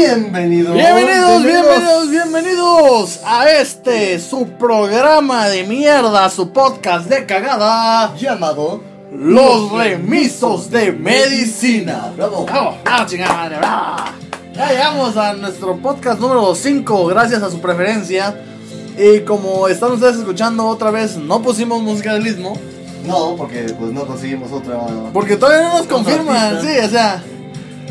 Bienvenidos. Bienvenidos, bienvenidos, bienvenidos a este su programa de mierda, su podcast de cagada, Llamado Los Remisos de Medicina. Bravo. Bravo, bravo, chingada madre, bravo. Ya llegamos a nuestro podcast número 5, gracias a su preferencia. Y como están ustedes escuchando otra vez, no pusimos música del istmo, No, porque pues no conseguimos otra. porque todavía no nos confirman, artista. sí, o sea.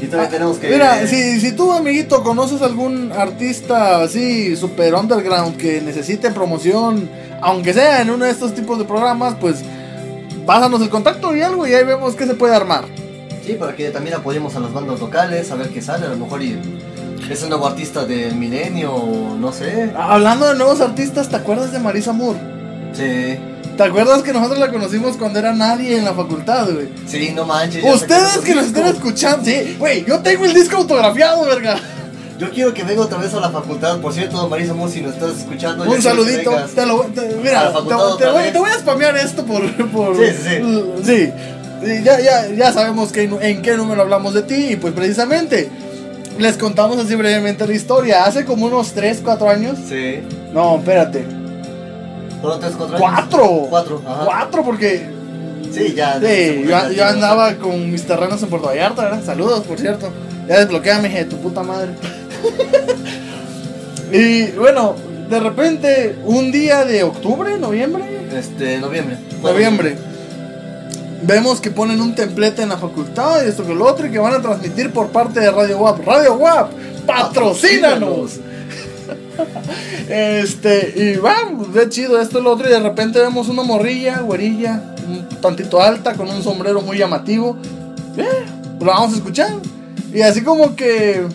Y también tenemos que. Ah, Mira, si, si tú, amiguito, conoces algún artista así, super underground, que necesite promoción, aunque sea en uno de estos tipos de programas, pues pásanos el contacto y algo y ahí vemos qué se puede armar. Sí, para que también apoyemos a las bandas locales, a ver qué sale. A lo mejor y es un nuevo artista del milenio, no sé. Hablando de nuevos artistas, ¿te acuerdas de Marisa Moore? Sí. ¿Te acuerdas que nosotros la conocimos cuando era nadie en la facultad, güey? Sí, no manches. Ustedes que nos estén escuchando, sí, güey, yo tengo el disco autografiado, verga. Yo quiero que venga otra vez a la facultad. Por cierto, Marisa Moore, si nos estás escuchando. Un saludito. Te lo, te- A mira, te, te voy, te voy a spamear esto por. por Sí, sí, sí. Sí, ya, ya, ya sabemos que, en qué número hablamos de ti. Y pues precisamente les contamos así brevemente la historia. Hace como unos 3, 4 años. Sí. No, espérate. ¿Fueron tres, cuatro años? ¡Cuatro! Cuatro, ajá. 4 porque. Sí, ya. Sí, yo, yo andaba con mis terrenos en Puerto Vallarta, ¿verdad? Saludos, por cierto. Ya desbloqueame, hija de tu puta madre. y bueno, de repente, un día de octubre, noviembre, Este, noviembre. noviembre, vemos que ponen un templete en la facultad y esto que lo otro y que van a transmitir por parte de Radio WAP. Radio WAP, patrocínanos. Este, y vamos, de chido esto y lo otro. Y de repente vemos una morrilla, güerilla, un tantito alta, con un sombrero muy llamativo. Eh, lo vamos a escuchar. Y así como que,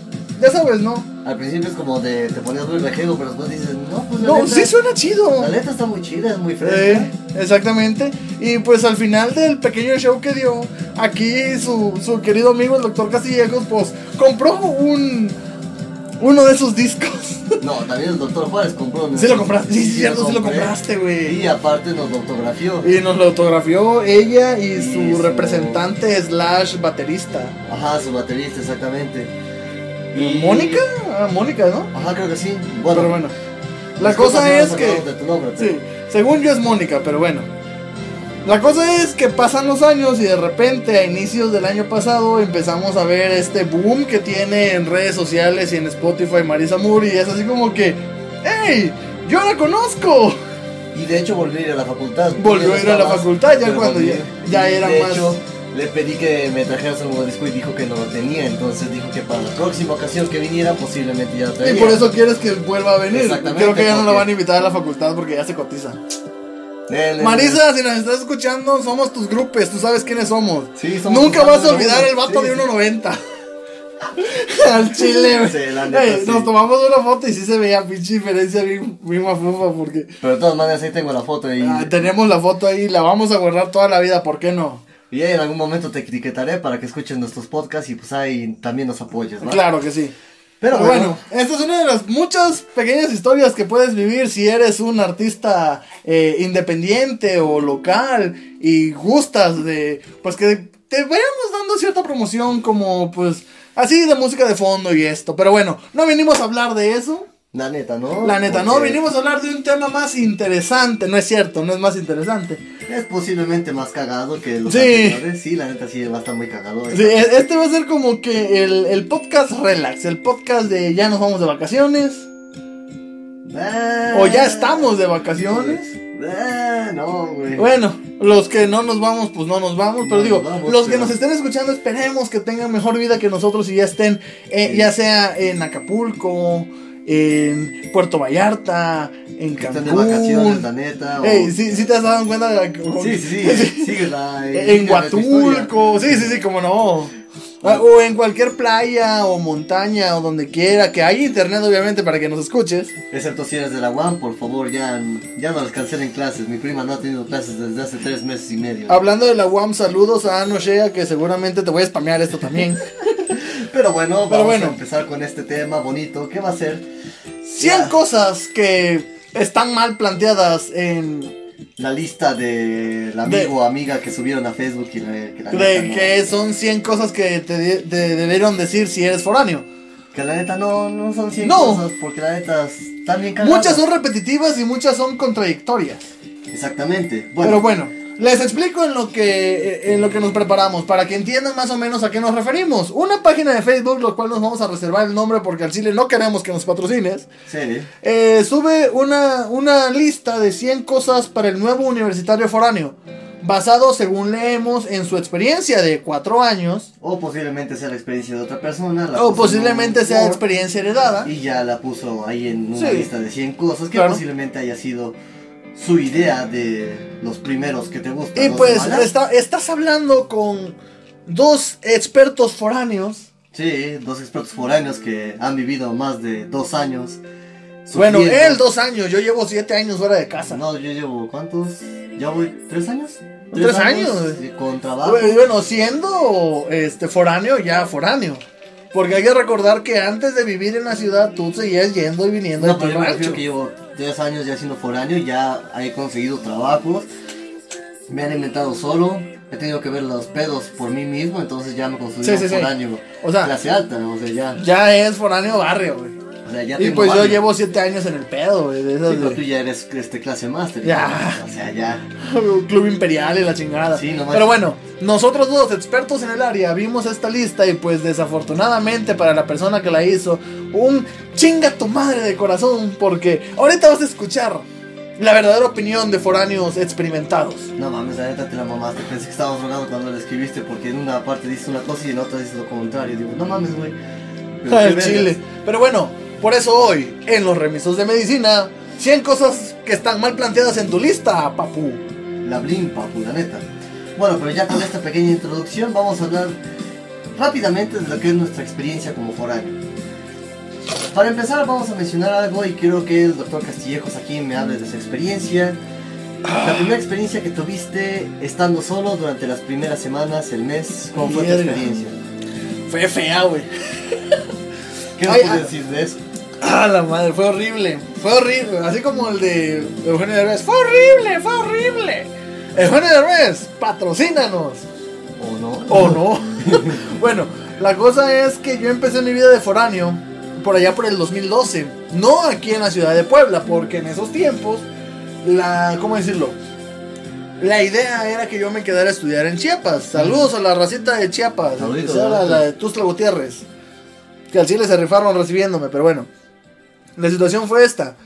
ya sabes, ¿no? Al principio es como de te ponías muy rejego, pero después dices, no, pues la No, neta, sí suena chido. La letra está muy chida, es muy fresca. Eh, exactamente. Y pues al final del pequeño show que dio, aquí su, su querido amigo, el doctor Castillejos, pues compró un uno de esos discos. No, también el doctor Juárez compró. ¿no? sí lo compraste, sí, Sí, cierto, sí lo compraste, güey. Y aparte nos autografió. Y nos lo autografió ella y, Y su su- representante slash baterista. Ajá, su baterista, exactamente. ¿Mónica? Ah, Mónica, ¿no? Ajá, creo que sí. Bueno, pero bueno. La cosa es que... nombre, pero- Sí, según yo es Mónica, pero bueno. La cosa es que pasan los años y de repente a inicios del año pasado empezamos a ver este boom que tiene en redes sociales y en Spotify Marisa Moore y es así como que, ¡Ey! ¡Yo la conozco! Y de hecho volvió a ir a la facultad. Volvió a ir a la facultad ya cuando ya- ya era de más- hecho, le pedí que me trajera su nuevo disco y dijo que no lo tenía. Entonces dijo que para la próxima ocasión que viniera, posiblemente ya lo Y por eso quieres que vuelva a venir. Exactamente, Creo que ya no porque- van a invitar a la facultad porque ya se cotiza. Marisa, si nos estás escuchando, somos tus grupos, tú sabes quiénes somos. Sí, somos Nunca vas a olvidar el vato sí, de sí. 1.90. Al chile. Sí, neta, Ey. Nos tomamos una foto y sí se veía pinche diferencia bien, bien mafufa porque Pero de todas maneras ahí tengo la foto y, ah, tenemos la foto ahí, la vamos a guardar toda la vida, ¿por qué no? y ahí en algún momento te etiquetaré para que escuches nuestros podcasts y pues ahí también nos apoyes, ¿no? Claro que sí. Pero bueno, bueno, esta es una de las muchas pequeñas historias que puedes vivir si eres un artista eh, independiente o local y gustas de, pues que te vayamos dando cierta promoción como pues así de música de fondo y esto. Pero bueno, no vinimos a hablar de eso. La neta, ¿no? La neta, no, vinimos a hablar de un tema más interesante. No es cierto, no es más interesante. Es posiblemente más cagado que los Sí. anteriores. Sí, la neta sí va a estar muy cagado. Sí, e- este va a ser como que el, el podcast relax, el podcast de ya nos vamos de vacaciones. O ya estamos de vacaciones. Ah, no, güey. Bueno, los que no nos vamos, pues no nos vamos. Pero No digo, vamos, los que pero- nos estén escuchando, esperemos que tengan mejor vida que nosotros y ya estén, eh, Sí. ya sea en Acapulco, en Puerto Vallarta, en Que están de vacaciones, la Cancún. neta. o- Ey, ¿sí, sí te has dado cuenta de la- Sí, sí, sí. Sigue la. En Huatulco, sí, sí, sí, como no. Ah, O en cualquier playa o montaña o donde quiera, que haya internet obviamente para que nos escuches. Excepto si eres de la UAM, por favor, ya, ya no las cancelen clases. Mi prima no ha tenido clases desde hace tres meses y medio. Hablando de la UAM, saludos a Ano Shea, que seguramente te voy a spamear esto también. Pero bueno, Pero vamos bueno. a empezar con este tema bonito. ¿Qué va a ser? 100 Ya. cosas que están mal planteadas en La lista del amigo o amiga que subieron a Facebook y la- que la de no- que son 100 cosas que te, de- te debieron decir si eres foráneo. Que la neta no, no son 100 No. cosas, porque la neta están bien cagadas. Muchas son repetitivas y muchas son contradictorias. Exactamente. Bueno, Pero bueno, les explico en lo que en lo que nos preparamos para que entiendan más o menos a qué nos referimos. Una página de Facebook, lo cual nos vamos a reservar el nombre porque al Chile no queremos que nos patrocines. sí. eh, sube una, una lista de 100 cosas para el nuevo universitario foráneo. Basado, según leemos, en su experiencia de 4 años. O posiblemente sea la experiencia de otra persona. la O posiblemente sea experiencia heredada. Y ya la puso ahí en una Sí. lista de 100 cosas que Claro. posiblemente haya sido su idea de los primeros que te gustan. Y pues está- estás hablando con dos expertos foráneos. Sí, dos expertos foráneos que han vivido más de dos años. Bueno, él dos años, yo llevo siete años fuera de casa. No, yo llevo, ¿cuántos? ¿Ya voy? ¿Tres años? ¿Tres años? y Con trabajo. Bueno, siendo este foráneo, ya foráneo. Porque hay que recordar que antes de vivir en la ciudad, tú seguías yendo y viniendo No, de pero yo rancho. refiero que llevo tres años ya siendo foráneo, ya he conseguido trabajos, me han inventado solo, he tenido que ver los pedos por mí mismo, entonces ya me Sí, sí, sí. foráneo O sea- clase alta, o sea, ya, Ya es foráneo barrio, güey. O sea, ya Y pues yo llevo siete años en el pedo, güey. De esas Sí, pero tú ya eres este, clase máster. Ya. O sea, ya. Club Imperial y la chingada. Sí, no Pero bueno, nosotros dos, expertos en el área, vimos esta lista y pues desafortunadamente para la persona que la hizo, un chinga tu madre de corazón, porque ahorita vas a escuchar la verdadera opinión de foráneos experimentados. No mames, la neta te la mamaste. Pensé que estabas drogado cuando la escribiste porque en una parte dices una cosa y en otra dices lo contrario. Digo, no mames, güey. Pero vergas. chile. Pero bueno, por eso hoy, en los remisos de medicina, 100 cosas que están mal planteadas en tu lista, papu. La blin, papu, la neta. Bueno, pero ya con esta pequeña introducción vamos a hablar rápidamente de lo que es nuestra experiencia como foráneo. Para empezar vamos a mencionar algo y quiero que el doctor Castillejos aquí me hable de su experiencia. La primera experiencia que tuviste estando solo durante las primeras semanas, el mes, ¿cómo fue tu experiencia? Fue fea, güey. ¿Qué nos puedes ah. decir de eso? Ah, la madre, fue horrible. Fue horrible. Así como el de Eugenio Derbez. Fue horrible, fue horrible. Eugenio Derbez, patrocínanos. ¿O no? ¿O no? bueno, la cosa es que yo empecé mi vida de foráneo por allá por el 2012. No aquí en la ciudad de Puebla, porque en esos tiempos, la. ¿Cómo decirlo? La idea era que yo me quedara a estudiar en Chiapas. Saludos a la racita de Chiapas. Especial a la de Tustla Gutiérrez. Que al Chile se rifaron recibiéndome, pero bueno. La situación fue esta.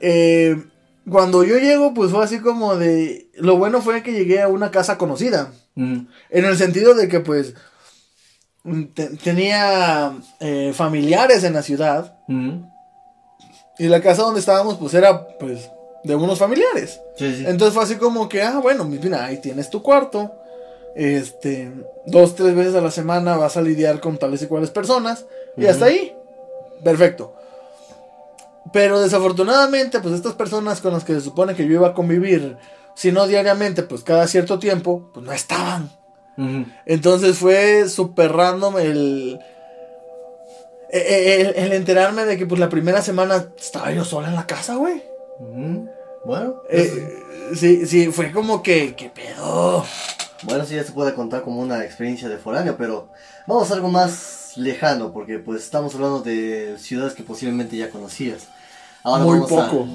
Eh, cuando yo llego, pues fue así como de... Lo bueno fue que llegué a una casa conocida. Mm. En el sentido de que pues te- tenía eh, familiares en la ciudad. Mm. Y la casa donde estábamos pues era pues de unos familiares. Sí, sí. Entonces fue así como que, ah, bueno, mira, ahí tienes tu cuarto. Este, dos, tres veces a la semana vas a lidiar con tales y cuales personas. Y hasta ahí. Perfecto. Pero desafortunadamente, pues estas personas con las que se supone que yo iba a convivir, si no diariamente, pues cada cierto tiempo, pues no estaban. Entonces fue súper random el, el, el enterarme de que pues la primera semana estaba yo sola en la casa, güey. Bueno, Eh, sí, sí, fue como que, ¿qué pedo? Bueno, sí, ya se puede contar como una experiencia de foráneo, pero vamos a algo más lejano, porque pues estamos hablando de ciudades que posiblemente ya conocías. Ahora Muy a- poco.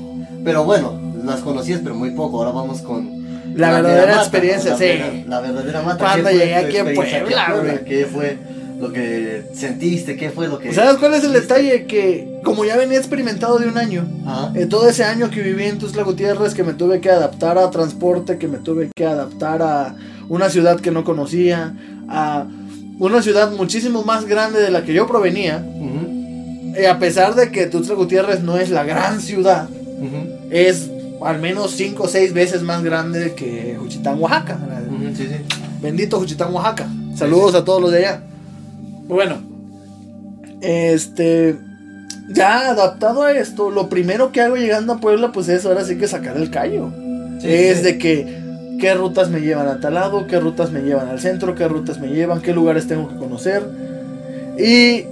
Pero bueno, las conocías, pero muy poco. Ahora vamos con... La verdadera mera mata, experiencia, la sí. verdadera- La verdadera mata. Cuando ¿Qué fue llegué aquí en Puebla. ¿Qué fue lo que sentiste? ¿Qué fue lo que... ¿Sabes cuál es el detalle? Que como ya venía experimentado de un año, Ajá. eh, todo ese año que viví en Tuzla Gutiérrez, que me tuve que adaptar a transporte, que me tuve que adaptar a una ciudad que no conocía, a una ciudad muchísimo más grande de la que yo provenía, eh, a pesar de que Tuxtla Gutiérrez no es la gran ciudad, es al menos 5 o 6 veces más grande que Juchitán, Oaxaca. ujú, sí, sí. Bendito Juchitán, Oaxaca. Saludos a todos los de allá. Bueno, este. Ya adaptado a esto, lo primero que hago llegando a Puebla, pues es ahora sí que sacar el callo. Es de que. ¿Qué rutas me llevan a tal lado? ¿Qué rutas me llevan al centro? ¿Qué rutas me llevan? ¿Qué lugares tengo que conocer? Y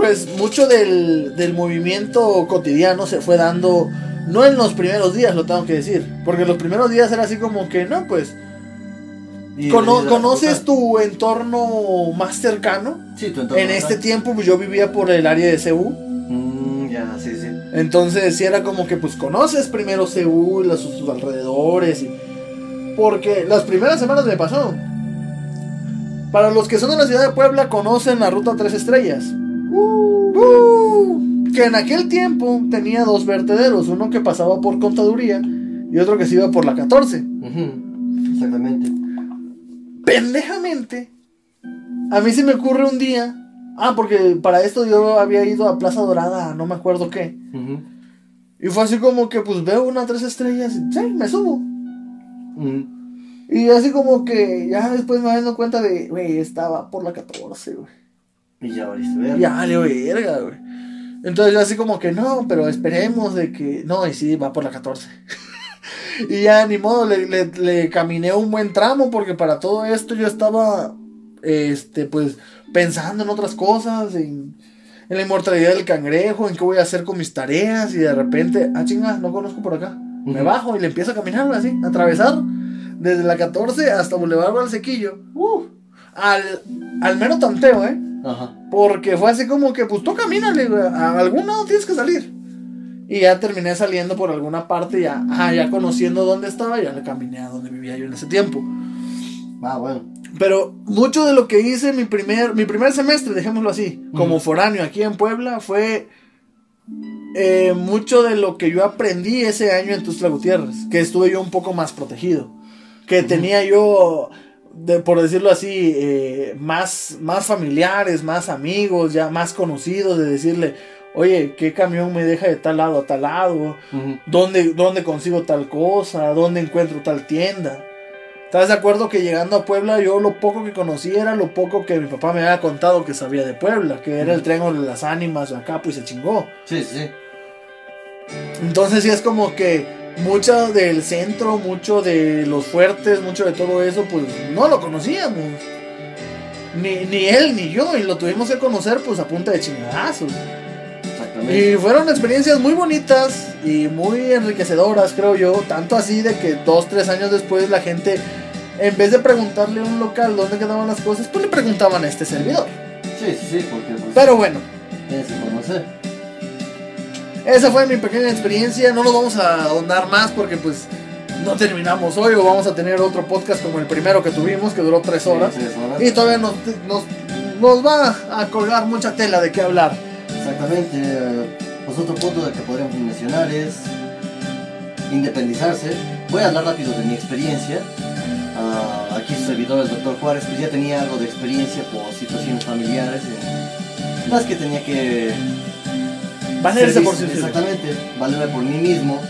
pues mucho del, del movimiento cotidiano se fue dando, no en los primeros días, lo tengo que decir, porque los primeros días era así como que, no, pues, Cono- ¿Conoces tu entorno más cercano? Sí, tu entorno En este tiempo pues, yo vivía por el área de CU. Mm, ya, sí, sí. Entonces sí era como que pues conoces primero CU y los, sus alrededores. y- porque las primeras semanas me pasó. Para los que son de la ciudad de Puebla conocen la ruta Tres Estrellas. Uh, que en aquel tiempo tenía dos vertederos. Uno que pasaba por contaduría y otro que se iba por la 14. Ujú, Exactamente. pendejamente, a mí se me ocurre un día. Ah, porque para esto yo había ido a Plaza Dorada, no me acuerdo qué. Y fue así como que, pues veo una tres estrellas y sí, me subo. Ujú. Y así como que ya después me dando cuenta de, güey, estaba por la 14, güey. Y ya valiste ver. Ya valió verga, güey. Entonces yo así como que no, pero esperemos de que. No, y sí, va por la 14. y ya ni modo, le, le- le caminé un buen tramo porque para todo esto yo estaba, este, pues, pensando en otras cosas, en, en la inmortalidad del cangrejo, en qué voy a hacer con mis tareas y de repente, ah, chinga, no conozco por acá. Me bajo y le empiezo a caminar así, a atravesar desde la 14 hasta Boulevard Valsequillo. Uh, al, al mero tanteo, ¿eh? Ajá. Porque fue así como que, pues tú camínale, a algún lado tienes que salir. Y ya terminé saliendo por alguna parte, ya, ya conociendo dónde estaba, ya le caminé a donde vivía yo en ese tiempo. Ah, bueno. Pero mucho de lo que hice mi primer, mi primer semestre, dejémoslo así, como foráneo aquí en Puebla, fue eh, mucho de lo que yo aprendí ese año en Tuxtla Gutiérrez, que estuve yo un poco más protegido, que tenía yo, de, por decirlo así, eh, más, más familiares, más amigos, ya más conocidos, de decirle, oye, ¿qué camión me deja de tal lado a tal lado? ¿Dónde, dónde consigo tal cosa? ¿Dónde encuentro tal tienda? ¿Estás de acuerdo que llegando a Puebla yo lo poco que conocía era lo poco que mi papá me había contado que sabía de Puebla? Que era el triángulo de las ánimas, acá pues se chingó. Sí, sí. Entonces sí es como que mucho del centro, mucho de los fuertes, mucho de todo eso, pues no lo conocíamos. Ni, ni él ni yo, y lo tuvimos que conocer pues a punta de chingadazos. Exactamente. Y fueron experiencias muy bonitas y muy enriquecedoras, creo yo. Tanto así de que dos, tres años después la gente, en vez de preguntarle a un local dónde quedaban las cosas, pues le preguntaban a este servidor. Sí, sí, sí, porque pues, Pero bueno, conocer. Esa fue mi pequeña experiencia. No nos vamos a ahondar más porque pues no terminamos hoy o vamos a tener otro podcast como el primero que tuvimos que duró tres horas. Sí, tres horas. Y todavía nos, nos, nos va a colgar mucha tela de qué hablar. Exactamente. Pues otro punto del que podríamos mencionar es independizarse. Voy a hablar rápido de mi experiencia. Ah, aquí su servidor, el doctor Juárez, pues ya tenía algo de experiencia por situaciones familiares en las que tenía que Valerse por sí mismo. Exactamente, valerme por mí mismo.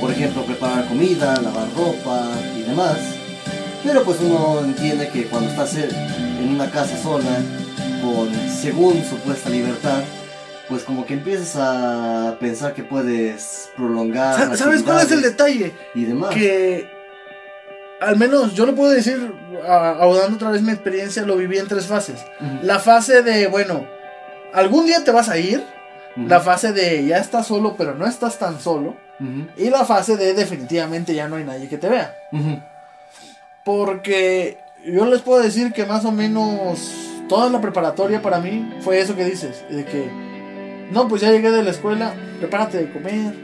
Por ejemplo, preparar comida, lavar ropa y demás. Pero pues uno entiende que cuando estás en una casa sola, con según supuesta libertad, pues como que empiezas a pensar que puedes prolongar. Sa- ¿Sabes cuál es el detalle? Y demás. que al menos yo lo puedo decir, a- ahondando otra vez mi experiencia, lo viví en tres fases. Ujú, La fase de, bueno, algún día te vas a ir. La fase de ya estás solo, pero no estás tan solo. Y la fase de definitivamente ya no hay nadie que te vea. Porque yo les puedo decir que más o menos toda la preparatoria para mí fue eso que dices. De que, no, pues ya llegué de la escuela, prepárate de comer.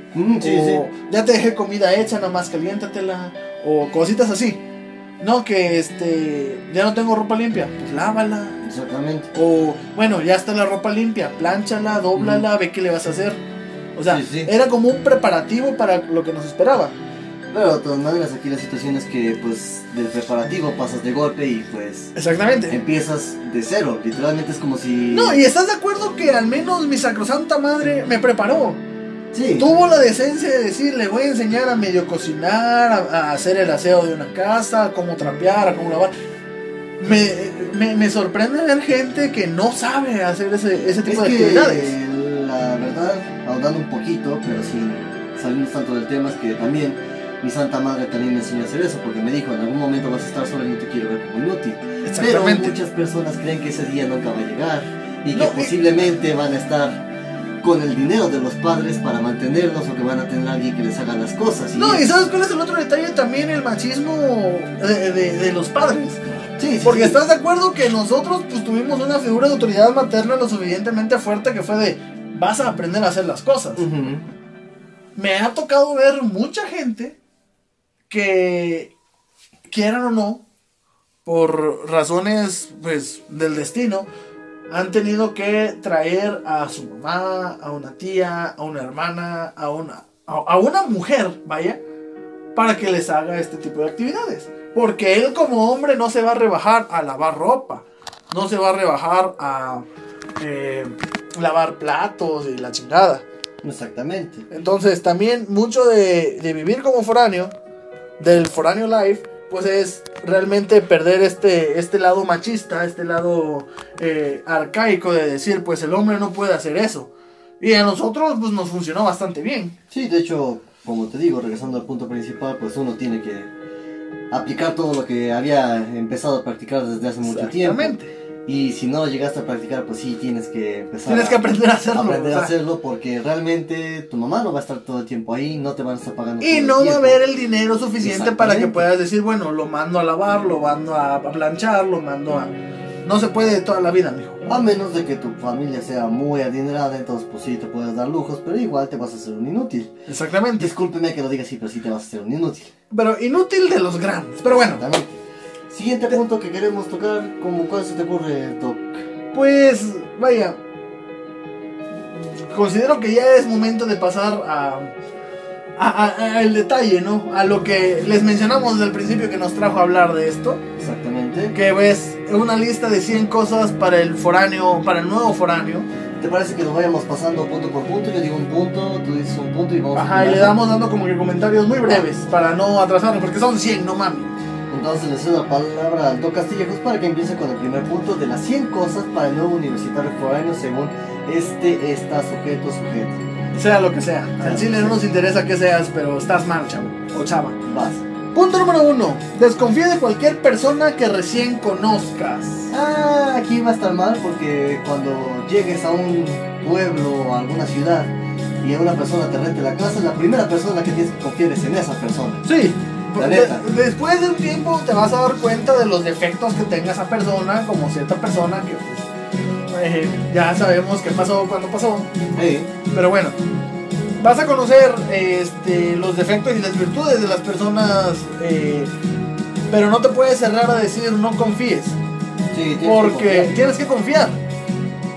Sí, o sí. ya te dejé comida hecha, nada más caliéntatela. O cositas así. No, que este, ya no tengo ropa limpia, pues lávala. Exactamente. O, bueno, ya está la ropa limpia, plánchala, dóblala, ve qué le vas a hacer. O sea, Sí, sí. era como un preparativo para lo que nos esperaba. Pero todas maneras aquí la situación es que pues del preparativo pasas de golpe y pues Exactamente. empiezas de cero. Literalmente es como si... No, y estás de acuerdo que al menos mi sacrosanta madre me preparó. Sí. Tuvo la decencia de decir, le voy a enseñar a medio cocinar, a, a hacer el aseo de una casa, a cómo trapear, a cómo lavar. Me, me, me sorprende ver gente que no sabe hacer ese, ese Es tipo de que actividades. la verdad, ahondando un poquito, pero sin salirnos tanto del tema, es que también mi santa madre también me enseñó a hacer eso, porque me dijo, en algún momento vas a estar sola y no te quiero ver como inútil. Pero muchas personas creen que ese día nunca va a llegar y que No, y- posiblemente van a estar con el dinero de los padres para mantenerlos o que van a tener a alguien que les haga las cosas. No, y ¿sabes cuál es el otro detalle? También el machismo de, de- de los padres. Sí, Porque sí. estás de acuerdo que nosotros pues tuvimos una figura de autoridad materna lo suficientemente fuerte que fue de vas a aprender a hacer las cosas. Me ha tocado ver mucha gente que quieran o no, por razones pues del destino, han tenido que traer a su mamá, a una tía, a una hermana, a una, a, a una mujer, vaya, para que les haga este tipo de actividades. Porque él como hombre no se va a rebajar a lavar ropa, no se va a rebajar a eh, lavar platos y la chingada. Exactamente. Entonces, también mucho de, de vivir como foráneo, del foráneo life, pues es realmente perder este, este lado machista, este lado eh, arcaico de decir, pues el hombre no puede hacer eso. Y a nosotros, pues nos funcionó bastante bien. Sí, de hecho, como te digo, regresando al punto principal, pues uno tiene que aplicar todo lo que había empezado a practicar desde hace mucho tiempo. Y si no llegaste a practicar, pues sí, tienes que empezar Tienes que aprender a hacerlo. aprender o a hacerlo porque realmente tu mamá no va a estar todo el tiempo ahí, no te van a estar pagando. y no va a haber el dinero suficiente para que puedas decir, bueno, lo mando a lavar, lo mando a, a planchar, lo mando a... No se puede toda la vida, mijo. A menos de que tu familia sea muy adinerada, entonces pues sí te puedes dar lujos, pero igual te vas a hacer un inútil. Exactamente. Discúlpeme que lo diga así, pero sí te vas a hacer un inútil. Pero inútil de los grandes. Pero bueno, Exactamente. Siguiente punto que queremos tocar, como cuál se te ocurre, Doc. Pues, vaya. Considero que ya es momento de pasar a, a- a- a el detalle, ¿no? A lo que les mencionamos desde el principio que nos trajo a hablar de esto. Exactamente. Que es una lista de 100 cosas para el foráneo, para el nuevo foráneo. ¿Te parece que nos vayamos pasando punto por punto? Yo digo un punto, tú dices un punto y vamos Ajá, y le damos dando como que comentarios muy breves para no atrasarnos, porque son 100, no mami. Entonces le cedo la palabra al Doc Castillejos para que empiece con el primer punto de las 100 cosas para el nuevo universitario foráneo según este está sujeto sujeto. Sea lo que sea. Al chile no nos interesa que seas, pero estás mal, chavo. O chava. Vas. Punto número uno. Desconfía de cualquier persona que recién conozcas. Ah, aquí va a estar mal porque cuando llegues a un pueblo o a alguna ciudad y a una persona te rente la casa, la primera persona que tienes que confiar es en esa persona. Sí. La de- neta. después de un tiempo te vas a dar cuenta de los defectos que tenga esa persona, como cierta persona que pues, eh, ya sabemos qué pasó cuando pasó. Hey, Pero bueno, vas a conocer este, los defectos y las virtudes de las personas, eh, pero no te puedes cerrar a decir no confíes. sí, tienes Porque tienes que confiar.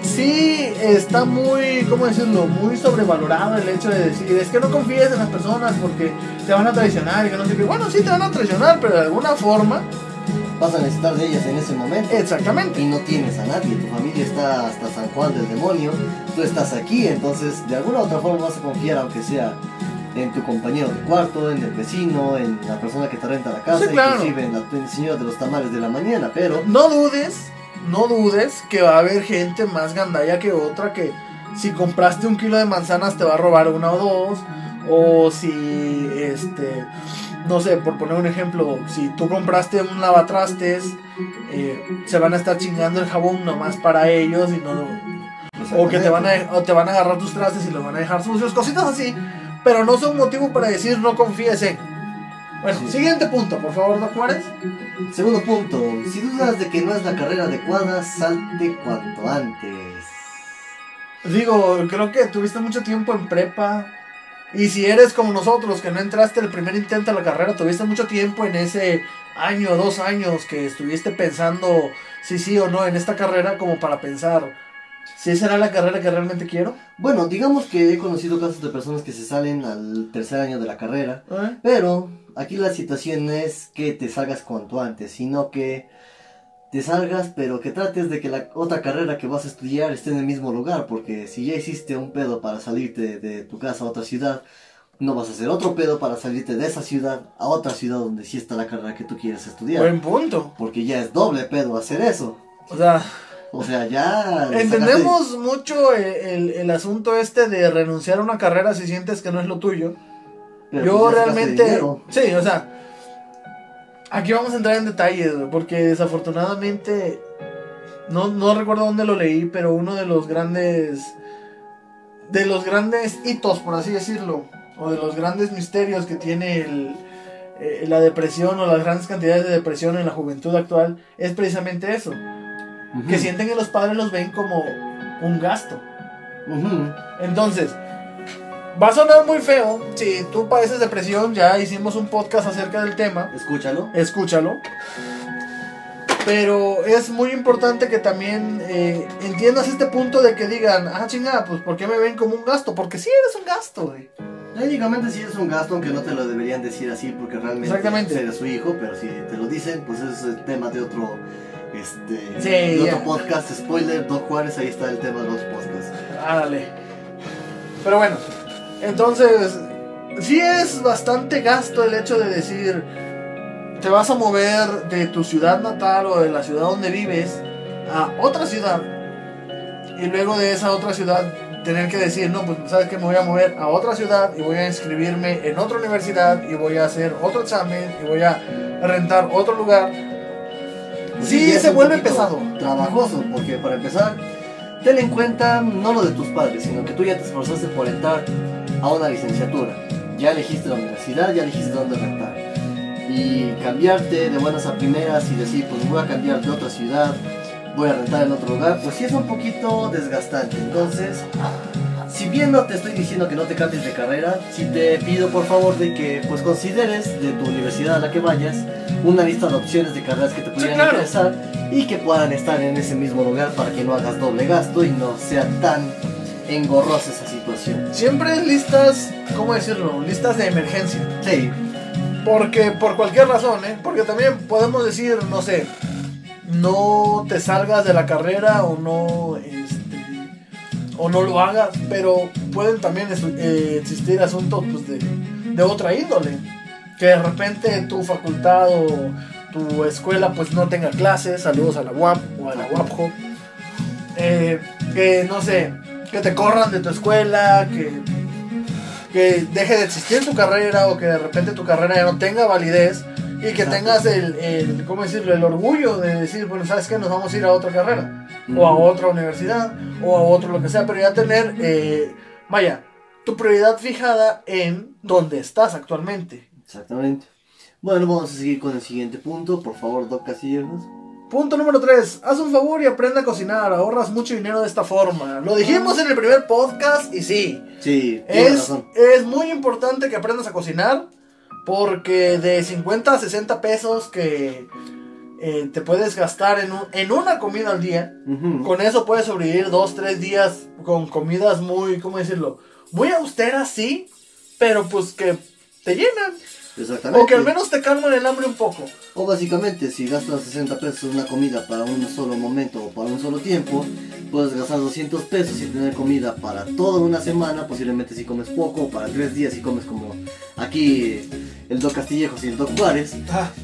Sí, está muy, ¿cómo decirlo? Muy sobrevalorado el hecho de decir, es que no confíes en las personas porque te van a traicionar y que no sé qué. Bueno, sí te van a traicionar, pero de alguna forma, vas a necesitar de ellas en ese momento. exactamente. y no tienes a nadie, tu familia está hasta San Juan del demonio, tú estás aquí, entonces de alguna u otra forma vas a confiar, aunque sea en tu compañero de cuarto, en el vecino, en la persona que te renta la casa, Sí, claro. inclusive en la señora de los tamales de la mañana, pero No dudes, no dudes que va a haber gente más gandalla que otra que si compraste un kilo de manzanas te va a robar una o dos. O si, este, no sé, por poner un ejemplo, si tú compraste un lavatrastes, eh, se van a estar chingando el jabón nomás para ellos y no, o que te van, a, o te van a agarrar tus trastes y los van a dejar sucios, cositas así. Pero no son motivo para decir no confíes en. Bueno, Sí. siguiente punto, por favor, Doc Juárez. Segundo punto, si dudas de que no es la carrera adecuada, salte cuanto antes. Digo, creo que tuviste mucho tiempo en prepa. Y si eres como nosotros, que no entraste el primer intento a la carrera, tuviste mucho tiempo en ese año o dos años que estuviste pensando si sí o no en esta carrera, como para pensar si será la carrera que realmente quiero. Bueno, digamos que he conocido casos de personas que se salen al tercer año de la carrera, ¿Eh? Pero aquí la situación no es que te salgas cuanto antes, sino que te salgas, pero que trates de que la otra carrera que vas a estudiar esté en el mismo lugar, porque si ya hiciste un pedo para salirte de tu casa a otra ciudad, no vas a hacer otro pedo para salirte de esa ciudad a otra ciudad donde sí está la carrera que tú quieres estudiar. Buen punto. Porque ya es doble pedo hacer eso. O sea, O sea, ya... entendemos mucho el, el- el asunto este de renunciar a una carrera si sientes que no es lo tuyo. sacaste- pero Yo pues sacaste realmente. Sí, o sea. Aquí vamos a entrar en detalles, porque desafortunadamente. No, no recuerdo dónde lo leí, pero uno de los grandes de los grandes hitos, por así decirlo, o de los grandes misterios que tiene el, eh, la depresión o las grandes cantidades de depresión en la juventud actual, es precisamente eso. Que sienten que los padres los ven como un gasto. Entonces, va a sonar muy feo. Si tú padeces depresión, ya hicimos un podcast acerca del tema. Escúchalo. Escúchalo. Pero es muy importante que también eh, entiendas este punto de que digan, ah, chingada, pues ¿por qué me ven como un gasto? Porque sí eres un gasto, güey. Técnicamente sí es un gasto, aunque no te lo deberían decir así porque realmente Exactamente. eres su hijo, pero si te lo dicen, pues es el tema de otro, este, Sí, otro podcast. Spoiler, Doc Juárez, ahí está el tema de los podcasts. Ándale. Pero bueno, entonces, sí es bastante gasto el hecho de decir, te vas a mover de tu ciudad natal o de la ciudad donde vives a otra ciudad. Y luego de esa otra ciudad tener que decir, no, pues sabes que me voy a mover a otra ciudad y voy a inscribirme en otra universidad y voy a hacer otro examen y voy a rentar otro lugar. Sí, Y es se vuelve pesado. Trabajoso, porque para empezar, ten en cuenta no lo de tus padres, sino que tú ya te esforzaste por entrar a una licenciatura. Ya elegiste la universidad, ya elegiste dónde rentar. Y cambiarte de buenas a primeras y decir, pues voy a cambiar de otra ciudad, voy a rentar en otro lugar, pues sí es un poquito desgastante. Entonces, si bien no te estoy diciendo que no te cambies de carrera, sí te pido por favor de que pues consideres de tu universidad a la que vayas una lista de opciones de carreras que te pudieran claro. interesar y que puedan estar en ese mismo lugar para que no hagas doble gasto y no sea tan engorrosa esa situación. Siempre listas, ¿cómo decirlo? Listas de emergencia. Sí, Porque por cualquier razón, ¿eh? Porque también podemos decir, no sé, no te salgas de la carrera o no, este, o no lo hagas, pero pueden también eh, existir asuntos pues, de, de otra índole. Que de repente tu facultad o tu escuela pues no tenga clases, saludos a la UAP o a la UAPJO. Eh, que no sé, que te corran de tu escuela, que que deje de existir tu carrera o que de repente tu carrera ya no tenga validez y que Exacto. tengas el, el, ¿cómo decirlo? El orgullo de decir, bueno, ¿sabes qué? Nos vamos a ir a otra carrera o a otra universidad o a otro lo que sea, pero ya tener, eh, vaya, tu prioridad fijada en donde estás actualmente. exactamente. Bueno, vamos a seguir con el siguiente punto. Por favor, Doc Casilleros. Punto número 3. Haz un favor y aprende a cocinar. Ahorras mucho dinero de esta forma. Lo dijimos en el primer podcast y sí. Sí, Es, razón. es muy importante que aprendas a cocinar porque de 50 a 60 pesos que eh, te puedes gastar en, un- en una comida al día, con eso puedes sobrevivir 2, 3 días con comidas muy, ¿cómo decirlo? Muy austeras, sí, pero pues que te llenan. Exactamente. O que al menos te calman el hambre un poco. O básicamente, si gastas 60 pesos en una comida para un solo momento o para un solo tiempo, puedes gastar 200 pesos y tener comida para toda una semana, posiblemente si comes poco, o para tres días si comes como aquí el Doc Castillejos y el Doc Juárez.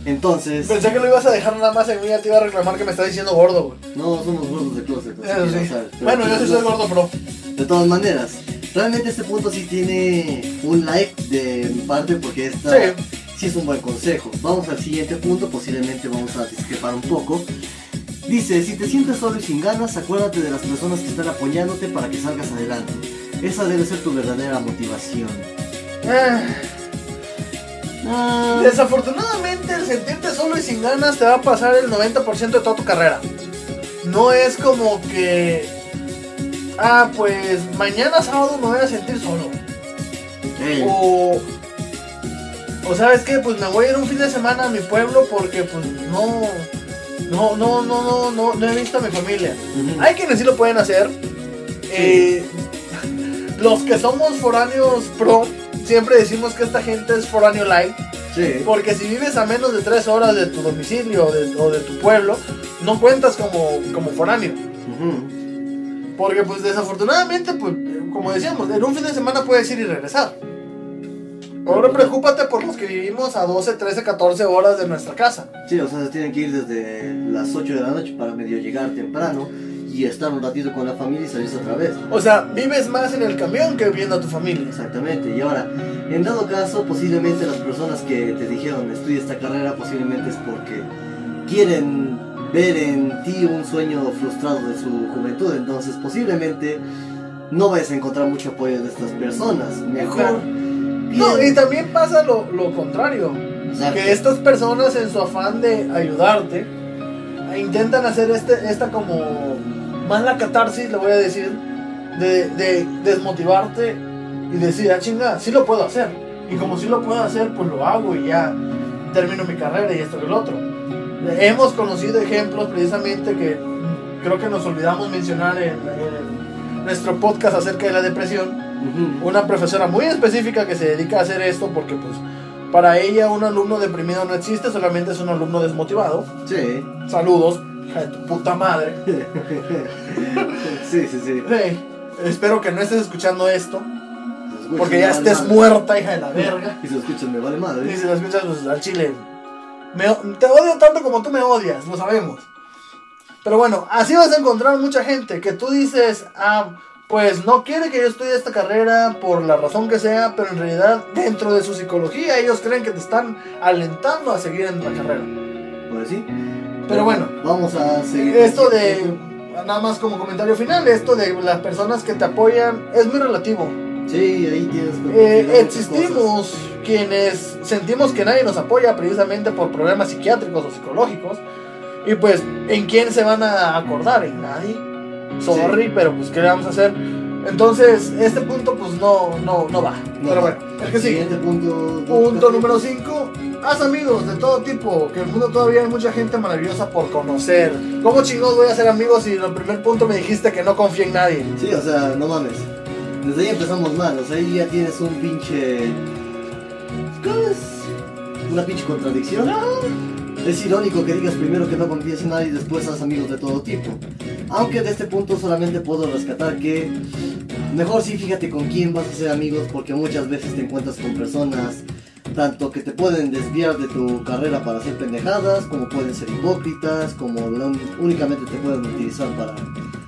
Entonces, Pensé que lo ibas a dejar nada más en mí, ya te iba a reclamar que me está diciendo gordo, güey. no somos gordos de closet. así que sí. no sabes, Bueno, yo pues, sí soy gordo, bro. De todas maneras, realmente este punto sí tiene un like de mi parte porque esta Sí. sí es un buen consejo. Vamos al siguiente punto, posiblemente vamos a discrepar un poco. Dice, si te sientes solo y sin ganas, acuérdate de las personas que están apoyándote para que salgas adelante. Esa debe ser tu verdadera motivación. Ah. Ah, Desafortunadamente, el sentirte solo y sin ganas te va a pasar el 90% de toda tu carrera. No es como que. Ah, pues mañana sábado me voy a sentir solo. O. O sabes qué, pues me voy a ir un fin de semana a mi pueblo porque pues no. No, no, no, no, no, no he visto a mi familia. Hay quienes sí lo pueden hacer. Eh, los que somos foráneos pro, siempre decimos que esta gente es foráneo light. Sí, Porque si vives a menos de 3 horas de tu domicilio o de, o de tu pueblo, no cuentas como, como foráneo. Porque pues desafortunadamente, pues, como decíamos, en un fin de semana puedes ir y regresar. Ahora preocúpate por los que vivimos a 12, 13, 14 horas de nuestra casa. Sí, o sea, se tienen que ir desde las 8 de la noche para medio llegar temprano y estar un ratito con la familia y salirse otra vez. O sea, vives más en el camión que viendo a tu familia. Exactamente, y ahora, en dado caso, posiblemente las personas que te dijeron estudia esta carrera, posiblemente es porque quieren ver en ti un sueño frustrado de su juventud, entonces posiblemente no vayas a encontrar mucho apoyo de estas personas. Mejor. No, y también pasa lo, lo contrario. Exacto. Que estas personas en su afán de ayudarte eh, intentan hacer este, esta como mala catarsis, le voy a decir, de, de desmotivarte y decir, ah chinga, sí lo puedo hacer. Y como sí lo puedo hacer, pues lo hago y ya termino mi carrera y esto y el otro. Hemos conocido ejemplos precisamente que creo que nos olvidamos mencionar en, en nuestro podcast acerca de la depresión una profesora muy específica que se dedica a hacer esto porque pues para ella un alumno deprimido no existe, solamente es un alumno desmotivado. Sí. Saludos, hija de tu puta madre. sí, sí, sí. Hey, espero que no estés escuchando esto, Se escucha, porque ya estés madre. muerta, hija de la verga. Y si lo escuchas, me vale Y madre. si lo escuchas pues, al chile, me te odio tanto como tú me odias, lo sabemos. Pero bueno, así vas a encontrar mucha gente que tú dices, ah, pues no quiere que yo estudie esta carrera por la razón que sea, pero en realidad dentro de su psicología ellos creen que te están alentando a seguir en la carrera. Pues sí. Pero bueno. Vamos a seguir. Esto de, nada más como comentario final, esto de las personas que te apoyan es muy relativo. Sí, ahí tienes Eh, muchas cosas. existimos quienes sentimos que nadie nos apoya precisamente por problemas psiquiátricos o psicológicos. Y pues, ¿en quién se van a acordar? En nadie. Sorry, pero pues, ¿qué le vamos a hacer? Entonces, este punto pues no, no, no va. No, pero bueno, el que sigue. Punto. Punto número 5. Haz amigos de todo tipo, que en el mundo todavía hay mucha gente maravillosa por conocer. ¿Cómo chingados voy a hacer amigos si en el primer punto me dijiste que no confía en nadie? Sí, o sea, no mames. Desde ahí empezamos mal, o sea, ahí ya tienes un pinche. ¿Cómo es? Una pinche contradicción. Es irónico que digas primero que no confías en nadie y después haz amigos de todo tipo. Aunque de este punto solamente puedo rescatar que mejor sí fíjate con quién vas a ser amigos porque muchas veces te encuentras con personas tanto que te pueden desviar de tu carrera para hacer pendejadas, como pueden ser hipócritas, como no- únicamente te pueden utilizar para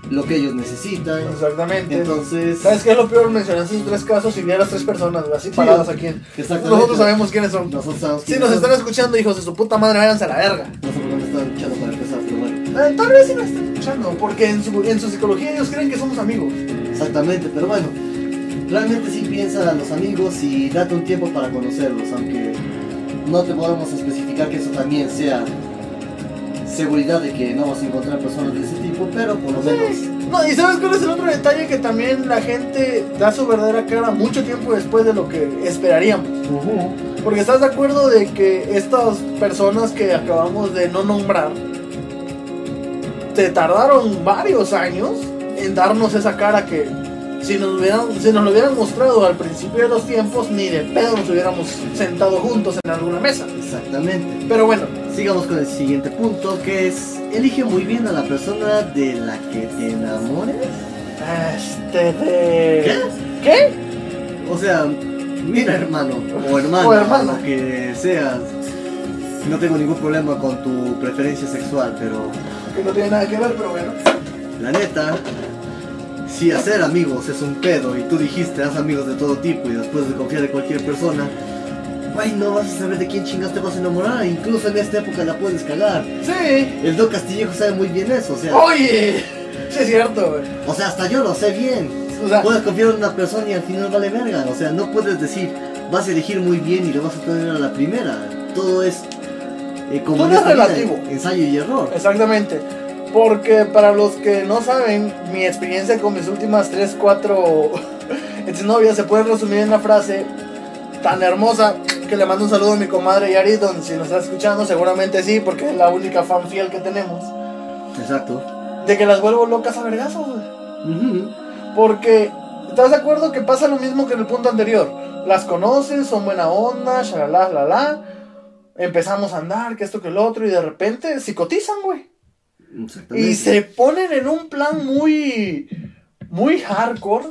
lo que ellos necesitan. Exactamente. Entonces, ¿Sabes qué es lo peor? Mencionaste esos tres casos y vi a las tres personas, así paradas aquí. exactamente. Nosotros sabemos quiénes son. Nosotros sabemos Si quiénes nos son. están escuchando, hijos de su puta madre, váyanse a la verga. No sé por qué me están escuchando para empezar, pero bueno. Eh, tal vez sí nos están escuchando, porque en su, en su psicología ellos creen que somos amigos. Exactamente, pero bueno. Realmente sí piensa a los amigos y date un tiempo para conocerlos, aunque no te podemos especificar que eso también sea seguridad de que no vas a encontrar personas de ese tipo, pero por lo menos No, y ¿sabes cuál es el otro detalle? Que también la gente da su verdadera cara mucho tiempo después de lo que esperaríamos. Porque estás de acuerdo de que estas personas que acabamos de no nombrar te tardaron varios años en darnos esa cara que si nos, hubieran, si nos lo hubieran mostrado al principio de los tiempos, ni de pedo nos hubiéramos sentado juntos en alguna mesa. exactamente. Pero bueno, Sigamos con el siguiente punto, que es elige muy bien a la persona de la que te enamores. este de... ¿Qué? ¿Qué? O sea, mira hermano o hermana, O hermana. lo que seas. No tengo ningún problema con tu preferencia sexual, pero Que no tiene nada que ver, pero bueno. la neta, si hacer amigos es un pedo y tú dijiste haz amigos de todo tipo y después de confiar en cualquier persona, güey, no vas a saber de quién chingas te vas a enamorar, incluso en esta época la puedes cagar. Sí. El Doc Castillejo sabe muy bien eso, o sea, Oye, sí es cierto, güey. o sea, hasta yo lo sé bien. O sea, Puedes confiar en una persona y al final vale verga. O sea, no puedes decir, vas a elegir muy bien y lo vas a tener a la primera. Todo es eh, como Todo en es esta vida, relativo. ensayo y error. exactamente. Porque para los que no saben, mi experiencia con mis últimas 3, 4 exnovias se puede resumir en una frase tan hermosa que le mando un saludo a mi comadre Yaridon. Si nos está escuchando, seguramente sí, porque es la única fan fiel que tenemos. Exacto. De que las vuelvo locas a vergazos, güey. Ujú. Porque, ¿estás de acuerdo que pasa lo mismo que en el punto anterior? Las conoces, son buena onda, shalala, la la. Empezamos a andar, que esto, que el otro, y de repente psicotizan, güey. Exactamente. Y se ponen en un plan muy, muy hardcore.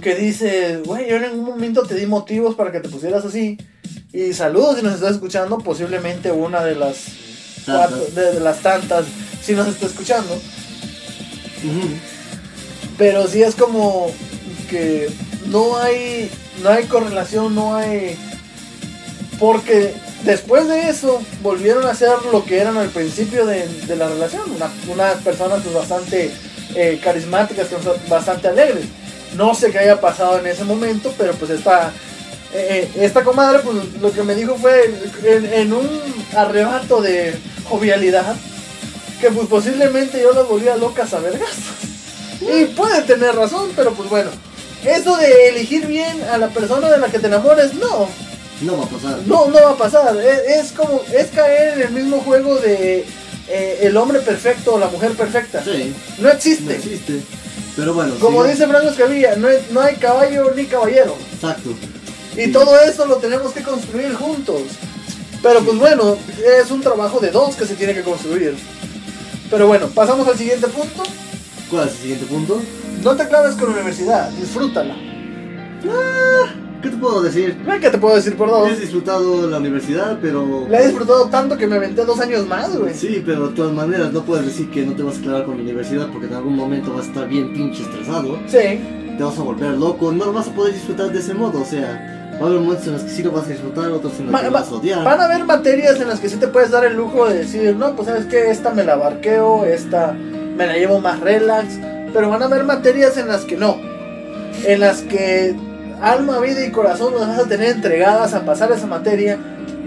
Que dice, güey, yo en algún momento te di motivos para que te pusieras así. Y saludos si nos estás escuchando, posiblemente una de las cuatro, de, de las tantas, si nos está escuchando. Pero sí es como que no hay no hay correlación, no hay porque después de eso volvieron a ser lo que eran al principio de, de la relación, una- unas personas pues, bastante eh, carismáticas, bastante alegres. No sé qué haya pasado en ese momento, pero pues esta, eh, esta comadre, pues lo que me dijo fue en, en un arrebato de jovialidad, que pues posiblemente yo las volvía locas a vergas. Y puede tener razón, pero pues bueno. Eso de elegir bien a la persona de la que te enamores, no. No va a pasar. No, no va a pasar. Es, es como, es caer en el mismo juego de eh, el hombre perfecto o la mujer perfecta. Sí, No existe. no existe. Pero bueno, Como dice Franco Escamilla, no hay, no hay caballo ni caballero. Exacto. Y Sí. todo eso lo tenemos que construir juntos. Pero pues bueno, es un trabajo de dos que se tiene que construir. Pero bueno, pasamos al siguiente punto. ¿Cuál es el siguiente punto? No te claves con la universidad, disfrútala. ¿Qué te puedo decir? ¿Qué te puedo decir por dos? He disfrutado la universidad, pero... La he disfrutado tanto que me aventé dos años más, güey. Sí, pero de todas maneras no puedes decir que no te vas a clavar con la universidad porque en algún momento vas a estar bien pinche estresado, Sí. te vas a volver loco, no vas a poder disfrutar de ese modo, o sea, va a haber momentos en los que sí lo vas a disfrutar, otros en los Va- que lo va- vas a odiar. van a haber materias en las que sí te puedes dar el lujo de decir, no, pues sabes que esta me la barqueo, esta me la llevo más relax, pero van a haber materias en las que no, en las que alma, vida y corazón las vas a tener entregadas a pasar esa materia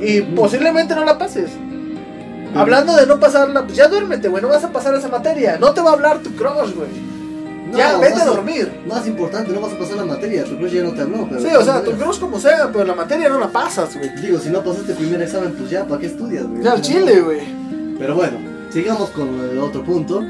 y posiblemente no la pases. Hablando de no pasarla, pues ya duérmete, güey, no vas a pasar esa materia, no te va a hablar tu crush, güey. No, ya, vete a dormir. Más importante, no vas a pasar la materia, tu crush ya no te habló, pero... Sí, o sea, tu crush como sea, pero la materia no la pasas, güey. Digo, si no pasaste el primer examen, pues ya, ¿para qué estudias, güey? Ya al chile, güey. Pero bueno, sigamos con el otro punto.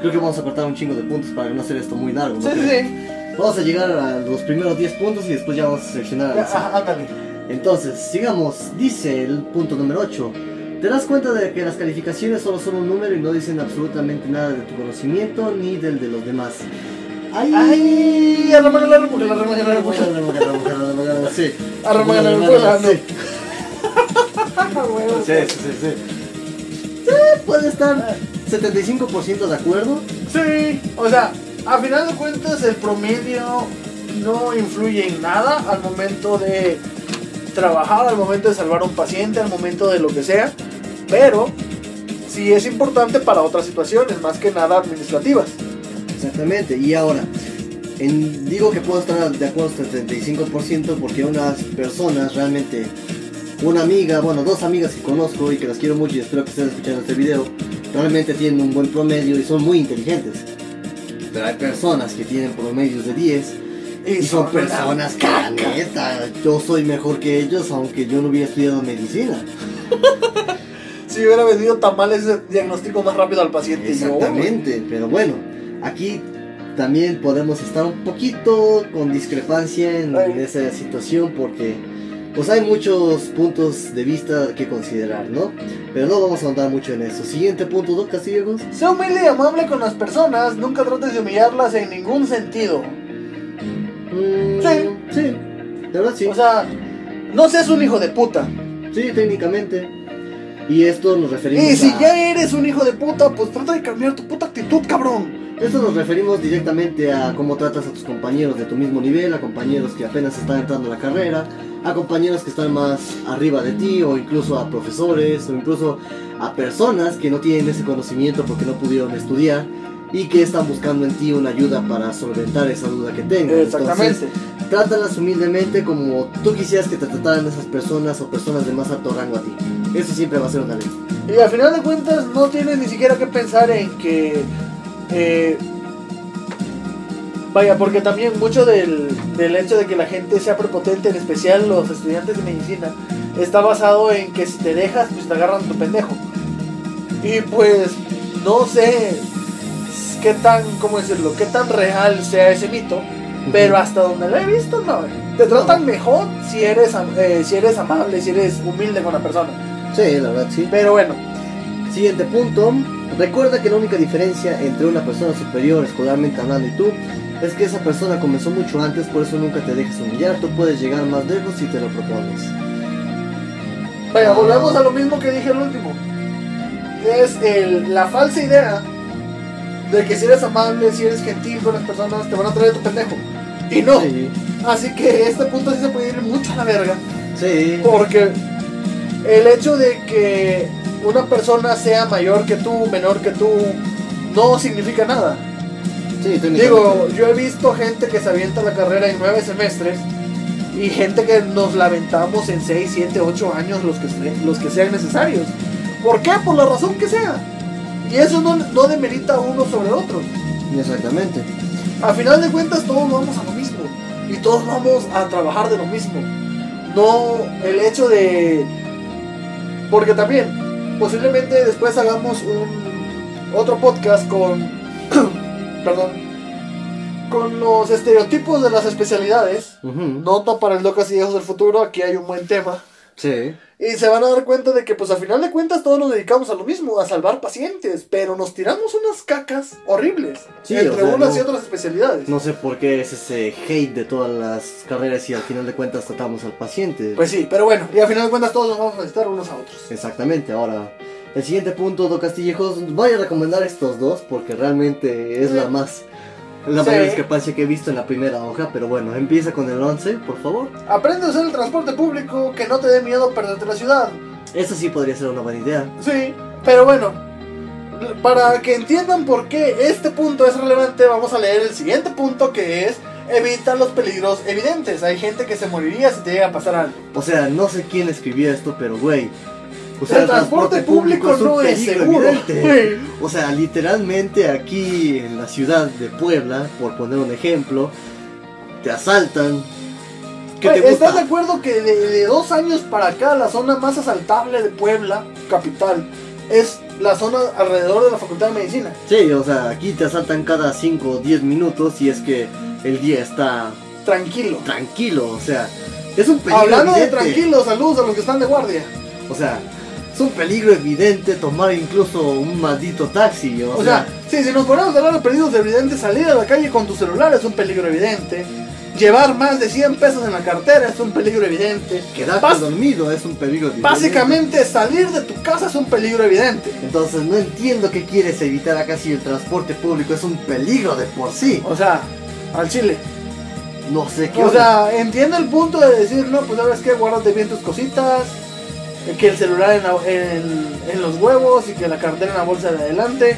Creo que vamos a cortar un chingo de puntos para no hacer esto muy largo. ¿no Sí, sí, sí. Vamos a llegar a los primeros 10 puntos y después ya vamos a seleccionar a ajá, ándale. Entonces, sigamos. Dice el punto número 8. Te das cuenta de que las calificaciones solo son un número y no dicen absolutamente nada de tu conocimiento ni del de los demás. ¡Ay! Ay, arremangala la arremangala la mujer. Sí. Arremangala la mujer, ah, no. Sí. Ah, huevo. Sí, sí, sí, sí. Sí, puede estar 75% de acuerdo. Sí, o sea, a final de cuentas el promedio no influye en nada al momento de trabajar, al momento de salvar a un paciente, al momento de lo que sea, pero sí es importante para otras situaciones, más que nada administrativas. Exactamente, y ahora, digo que puedo estar de acuerdo hasta el 35% porque unas personas realmente, una amiga, bueno, dos amigas que conozco y que las quiero mucho y espero que estén escuchando este video, realmente tienen un buen promedio y son muy inteligentes. Pero hay personas que tienen promedios de 10 y son personas que la neta, yo soy mejor que ellos aunque yo no hubiera estudiado medicina. Si hubiera vendido tamales diagnóstico más rápido al paciente. yo. Exactamente, pero bueno, aquí también podemos estar un poquito con discrepancia en esa situación porque pues hay muchos puntos de vista que considerar, ¿no? Pero no vamos a ahondar mucho en eso. Siguiente punto, dos castigos. Sé humilde y amable con las personas, nunca trates de humillarlas en ningún sentido. Mm, Sí. Sí, la verdad sí. O sea, no seas un hijo de puta. sí, técnicamente. Y esto nos referimos Y si a... ya eres un hijo de puta, pues trata de cambiar tu puta actitud, cabrón. Esto nos referimos directamente a cómo tratas a tus compañeros de tu mismo nivel, a compañeros que apenas están entrando a la carrera, a compañeros que están más arriba de ti, o incluso a profesores, o incluso a personas que no tienen ese conocimiento porque no pudieron estudiar y que están buscando en ti una ayuda para solventar esa duda que tengan. Exactamente. Entonces, trátalas humildemente como tú quisieras que te trataran esas personas o personas de más alto rango a ti. Eso siempre va a ser una ley. Y al final de cuentas no tienes ni siquiera que pensar en que... eh, vaya, porque también mucho del, del hecho de que la gente sea prepotente, en especial los estudiantes de medicina, está basado en que si te dejas, pues te agarran tu pendejo. Y pues no sé qué tan, ¿cómo decirlo? Qué tan real sea ese mito. Pero hasta donde lo he visto, no. Te tratan mejor si eres, eh, si eres amable, si eres humilde con la persona. Sí, la verdad sí. Pero bueno, Siguiente punto. Recuerda que la única diferencia entre una persona superior escolarmente hablando y tú es que esa persona comenzó mucho antes, por eso nunca te dejes humillar. Tú puedes llegar más lejos si te lo propones. vaya, volvemos a lo mismo que dije el último. Es el- la falsa idea de que si eres amable, si eres gentil con las personas, te van a traer tu pendejo. Y no. Sí, Así que este punto sí se puede ir mucho a la verga. sí. Porque el hecho de que una persona sea mayor que tú, menor que tú, no significa nada. Sí. Digo, yo he visto gente que se avienta la carrera en nueve semestres y gente que nos lamentamos en 6, 7, 8 años los que, los que sean necesarios. ¿Por qué? Por la razón que sea. Y eso no, no demerita uno sobre otro. Exactamente. A final de cuentas todos vamos a lo mismo y todos vamos a trabajar de lo mismo. No el hecho de... Porque también, posiblemente después hagamos un otro podcast con... perdón. Con los estereotipos de las especialidades. Ujú. Nota para el Locas y Hijos del Futuro, aquí hay un buen tema. Sí. Y se van a dar cuenta de que, pues, a final de cuentas, todos nos dedicamos a lo mismo, a salvar pacientes, pero nos tiramos unas cacas horribles Sí, o entre sea, unas no- y otras especialidades. No sé por qué es ese hate de todas las carreras y al final de cuentas tratamos al paciente. Pues sí, pero bueno, y a final de cuentas todos nos vamos a necesitar unos a otros. Exactamente, ahora el siguiente punto, Do Castillejos, voy a recomendar estos dos porque realmente es la más, la Sí. mayor discrepancia que he visto en la primera hoja, pero bueno, empieza con el 11, por favor. Aprende a usar el transporte público, que no te dé miedo perderte la ciudad. Esa sí podría ser una buena idea. Sí, pero bueno, para que entiendan por qué este punto es relevante, vamos a leer el siguiente punto que es evita los peligros evidentes. Hay gente que se moriría si te llega a pasar algo. O sea, no sé quién escribió esto, pero güey. El transporte público no es peligro seguro. evidente. O sea, literalmente aquí en la ciudad de Puebla, por poner un ejemplo, te asaltan. ¿Qué te Güey, ¿Estás de acuerdo que de, de dos años para acá la zona más asaltable de Puebla, capital, es la zona alrededor de la Facultad de Medicina? Sí, o sea, aquí te asaltan cada 5 o 10 minutos y es que el día está Tranquilo. tranquilo, o sea, es un peligro Hablando de evidente. tranquilos, saludos a los que están de guardia. O sea, es un peligro evidente tomar incluso un maldito taxi, o, O sea, sí, si nos ponemos a hablar de peligros evidentes, salir a la calle con tu celular es un peligro evidente. Llevar más de 100 pesos en la cartera es un peligro evidente. quedarte Bas- dormido es un peligro evidente. Básicamente, salir de tu casa es un peligro evidente. Entonces no entiendo qué quieres evitar acá si el transporte público es un peligro de por sí. O sea, al chile. No sé qué O sea, entiendo el punto de decir, no, pues sabes que guárdate bien tus cositas, que el celular en, la- en- en los huevos y que la cartera en la bolsa de adelante.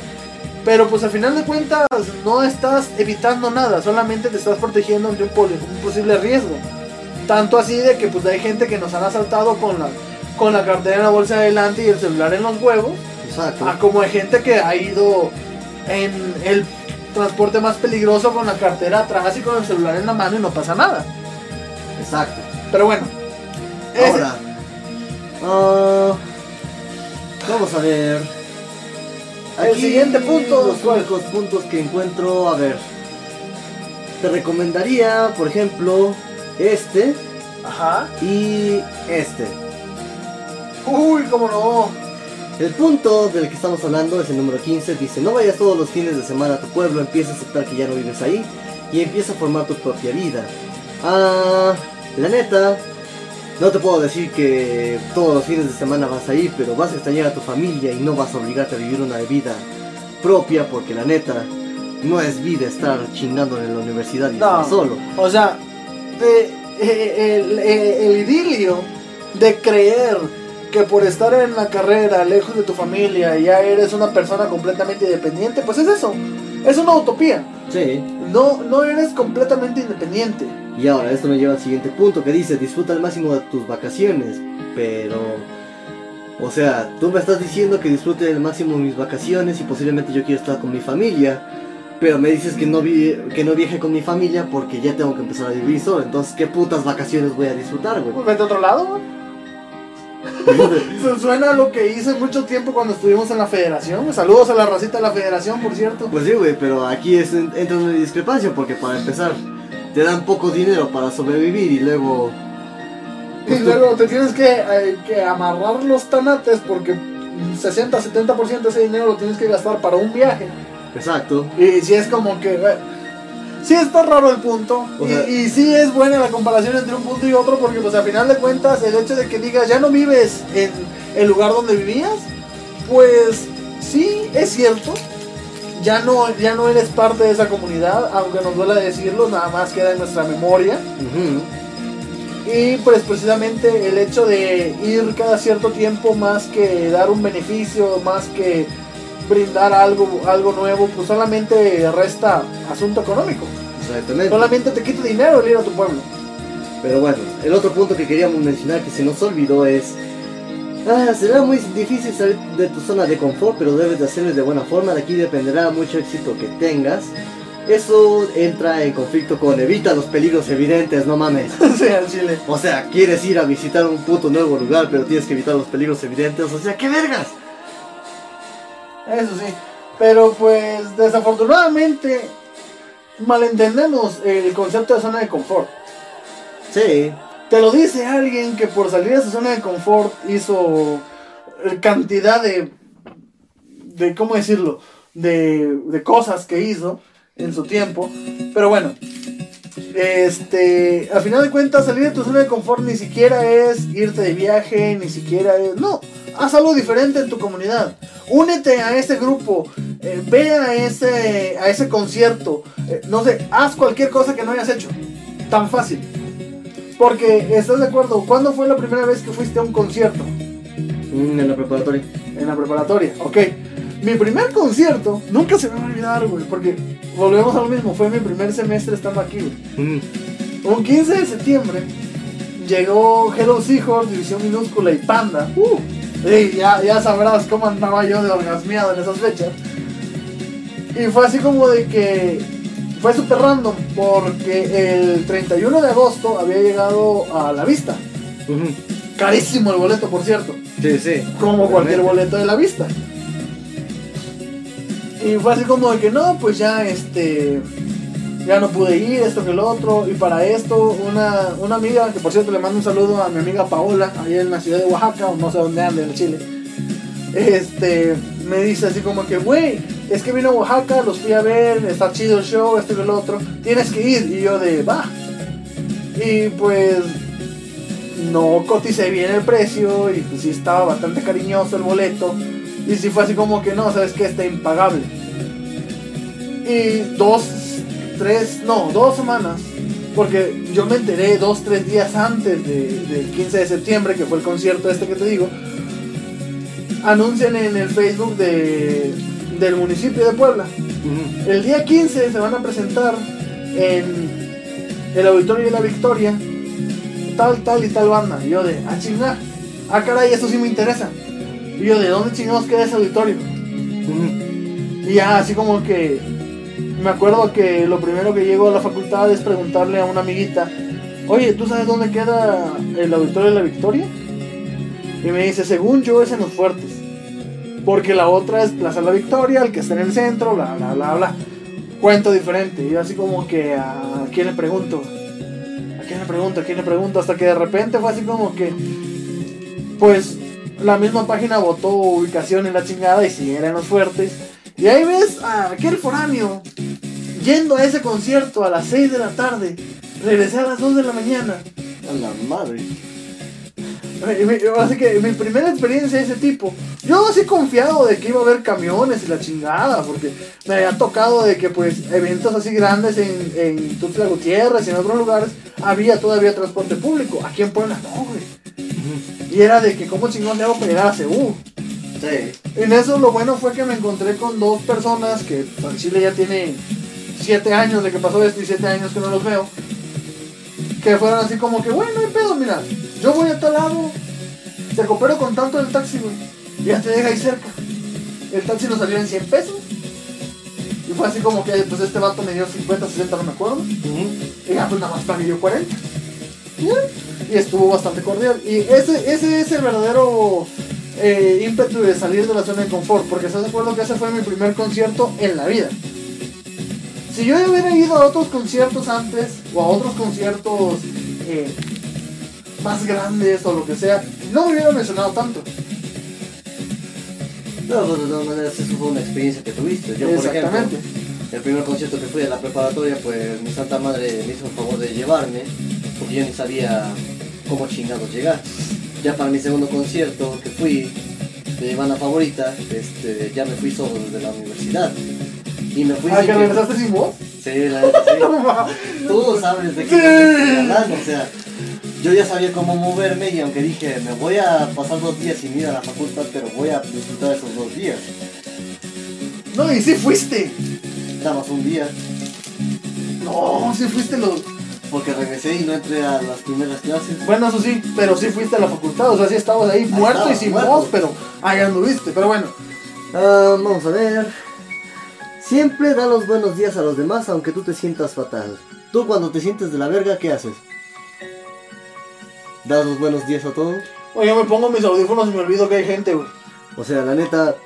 Pero pues al final de cuentas no estás evitando nada, solamente te estás protegiendo ante un, un posible riesgo. Tanto así de que pues hay gente que nos han asaltado con la, con la cartera en la bolsa de adelante y el celular en los huevos. Exacto. A como hay gente que ha ido en el transporte más peligroso con la cartera atrás y con el celular en la mano y no pasa nada. Exacto. Pero bueno. ese- Ah, vamos a ver. El siguiente punto, Los ¿cuál? únicos puntos que encuentro, a ver. Te recomendaría, por ejemplo, este Ajá. y este. Uy, cómo no. El punto del que estamos hablando es el número 15. Dice, no vayas todos los fines de semana a tu pueblo, empieza a aceptar que ya no vives ahí y empieza a formar tu propia vida. Ah, la neta, no te puedo decir que todos los fines de semana vas a ir, pero vas a extrañar a tu familia y no vas a obligarte a vivir una vida propia porque la neta no es vida estar chingando en la universidad y No. estar solo. O sea, de- eh, el, eh, el idilio de creer que por estar en la carrera, lejos de tu familia, ya eres una persona completamente independiente, pues es eso. Es una utopía. Sí. No, no eres completamente independiente. Y ahora, esto me lleva al siguiente punto que dice, disfruta al máximo de tus vacaciones, pero... O sea, tú me estás diciendo que disfrute al máximo mis vacaciones y posiblemente yo quiero estar con mi familia, pero me dices que no, vi que no viaje con mi familia porque ya tengo que empezar a vivir solo, entonces ¿qué putas vacaciones voy a disfrutar, güey? Pues vete a otro lado. güey. Su- Suena a lo que hice mucho tiempo cuando estuvimos en la federación. Saludos a la racita de la federación, por cierto. Pues sí, güey, pero aquí es, entra una discrepancia porque para empezar te dan poco dinero para sobrevivir y luego... Y pues luego te tienes que, eh, que amarrar los tanates porque 60-70% de ese dinero lo tienes que gastar para un viaje. Exacto. Y si es como que... sí está raro el punto. O y, y sí es buena la comparación entre un punto y otro porque pues al final de cuentas el hecho de que digas ya no vives en el lugar donde vivías, pues sí es cierto. Ya no, ya no eres parte de esa comunidad, aunque nos duela decirlo, nada más queda en nuestra memoria. Y pues precisamente el hecho de ir cada cierto tiempo más que dar un beneficio, más que brindar algo, algo nuevo, pues solamente resta asunto económico. Exactamente. Solamente te quita dinero el ir a tu pueblo. Pero bueno, el otro punto que queríamos mencionar que se nos olvidó es... Ah, será muy difícil salir de tu zona de confort, pero debes de hacerlo de buena forma. De aquí dependerá mucho éxito que tengas. Eso entra en conflicto con evita los peligros evidentes, no mames. o sea, al chile. O sea, quieres ir a visitar un puto nuevo lugar, pero tienes que evitar los peligros evidentes. O sea, ¿qué vergas? Eso sí. Pero pues desafortunadamente malentendemos el concepto de zona de confort. Sí, Te lo dice alguien que por salir de su zona de confort hizo eh, cantidad de, de ¿cómo decirlo? De, de cosas que hizo en su tiempo. Pero bueno, este, al final de cuentas salir de tu zona de confort ni siquiera es irte de viaje, ni siquiera es... No, haz algo diferente en tu comunidad. Únete a ese grupo, eh, ve a ese, a ese concierto, eh, no sé, haz cualquier cosa que no hayas hecho. Tan fácil. Porque, ¿estás de acuerdo? ¿Cuándo fue la primera vez que fuiste a un concierto? Mm, en la preparatoria. En la preparatoria, ok. Mi primer concierto, nunca se me va a olvidar, güey, porque volvemos a lo mismo, fue mi primer semestre estando aquí, güey. Mm, Un 15 de septiembre llegó Hello Seahorse, División Minúscula y Panda. Uh, y ya, ya sabrás cómo andaba yo de orgasmeado en esas fechas. Y fue así como de que fue súper random porque el 31 de agosto había llegado a la vista. Carísimo el boleto, por cierto. Sí, sí. Como cualquier boleto de la vista. Y fue así como de que no, pues ya este. Ya no pude ir, esto que lo otro. Y para esto, una, una amiga, que por cierto le mando un saludo a mi amiga Paola, allá en la ciudad de Oaxaca, o no sé dónde anda, en Chile. Este, me dice así como que, güey, es que vino a Oaxaca, los fui a ver, está chido el show, esto que lo otro. Tienes que ir. Y yo de, va. Y pues no coticé bien el precio y pues sí estaba bastante cariñoso el boleto. Y sí fue así como que no, sabes que está impagable. Y dos, tres, no, dos semanas. Porque yo me enteré dos, tres días antes de- del 15 de septiembre, que fue el concierto este que te digo. Anuncian en el Facebook de, del municipio de Puebla. El día 15 se van a presentar en el Auditorio de la Victoria tal, tal y tal banda. Y yo de, ah, chinga, ah, caray, eso sí me interesa. Y yo de, ¿dónde chingados queda ese auditorio? Y ya, así como que me acuerdo que lo primero que llego a la facultad es preguntarle a una amiguita, oye, ¿tú sabes dónde queda el Auditorio de la Victoria? Y me dice, según yo es en los fuertes. Porque la otra es Plaza La Victoria, el que está en el centro, bla, bla, bla, bla. Cuento diferente. Y así como que, ¿a quién le pregunto? ¿A quién le pregunto? ¿A quién le pregunto? Hasta que de repente fue así como que, pues, la misma página votó ubicación en la chingada y si era en los fuertes. Y ahí ves a aquel foráneo yendo a ese concierto a las 6 de la tarde. Regresé a las 2 de la mañana. A la madre. Así que mi primera experiencia de ese tipo, yo así confiado de que iba a haber camiones y la chingada, porque me había tocado de que pues eventos así grandes en, en Tuxtla Gutiérrez y en otros lugares había todavía transporte público. Aquí en Puebla no, güey. Y era de que cómo chingón le hago para llegar a Ceú. Sí. En eso lo bueno fue que me encontré con dos personas que en Chile ya tiene 7 años de que pasó esto y 7 años que no los veo. Que fueron así como que, bueno, no hay pedo, mira, yo voy a tal lado, te coopero con tanto del taxi, güey, y ya te deja ahí cerca. El taxi nos salió en 100 pesos. Y fue así como que, pues este vato me dio 50, 60, no me acuerdo. Y ya, pues nada más pagué yo 40. Y ya, Y estuvo bastante cordial. Y ese, ese es el verdadero eh, ímpetu de salir de la zona de confort. Porque estás de acuerdo que ese fue mi primer concierto en la vida. Si yo hubiera ido a otros conciertos antes, o a otros conciertos eh, más grandes o lo que sea, no me hubiera mencionado tanto. No, pues de todas maneras, eso fue una experiencia que tuviste. Yo, por ejemplo, el primer concierto que fui a la preparatoria, pues mi santa madre me hizo el favor de llevarme, porque yo ni sabía cómo chingados llegar. Ya para mi segundo concierto que fui de mi banda favorita, este, ya me fui solo desde la universidad. Y me fui Ah, sin que regresaste sin voz. Sí, la sí. Tú sabes de qué estoy hablando, o sea, yo ya sabía cómo moverme y aunque dije, me voy a pasar dos días sin ir a la facultad, pero voy a disfrutar esos dos días. No, y sí fuiste. Nada más un día. No, sí fuiste los. Porque regresé y no entré a las primeras clases. Bueno, eso sí, pero sí fuiste a la facultad. O sea, sí estabas ahí muerto estaba, y sin muerto. voz, pero ahí anduviste. Pero bueno, Ah, vamos a ver. Siempre da los buenos días a los demás aunque tú te sientas fatal. Tú cuando te sientes de la verga, ¿qué haces? ¿Das los buenos días a todos? oye, yo me pongo mis audífonos y me olvido que hay gente, güey. O sea, la neta,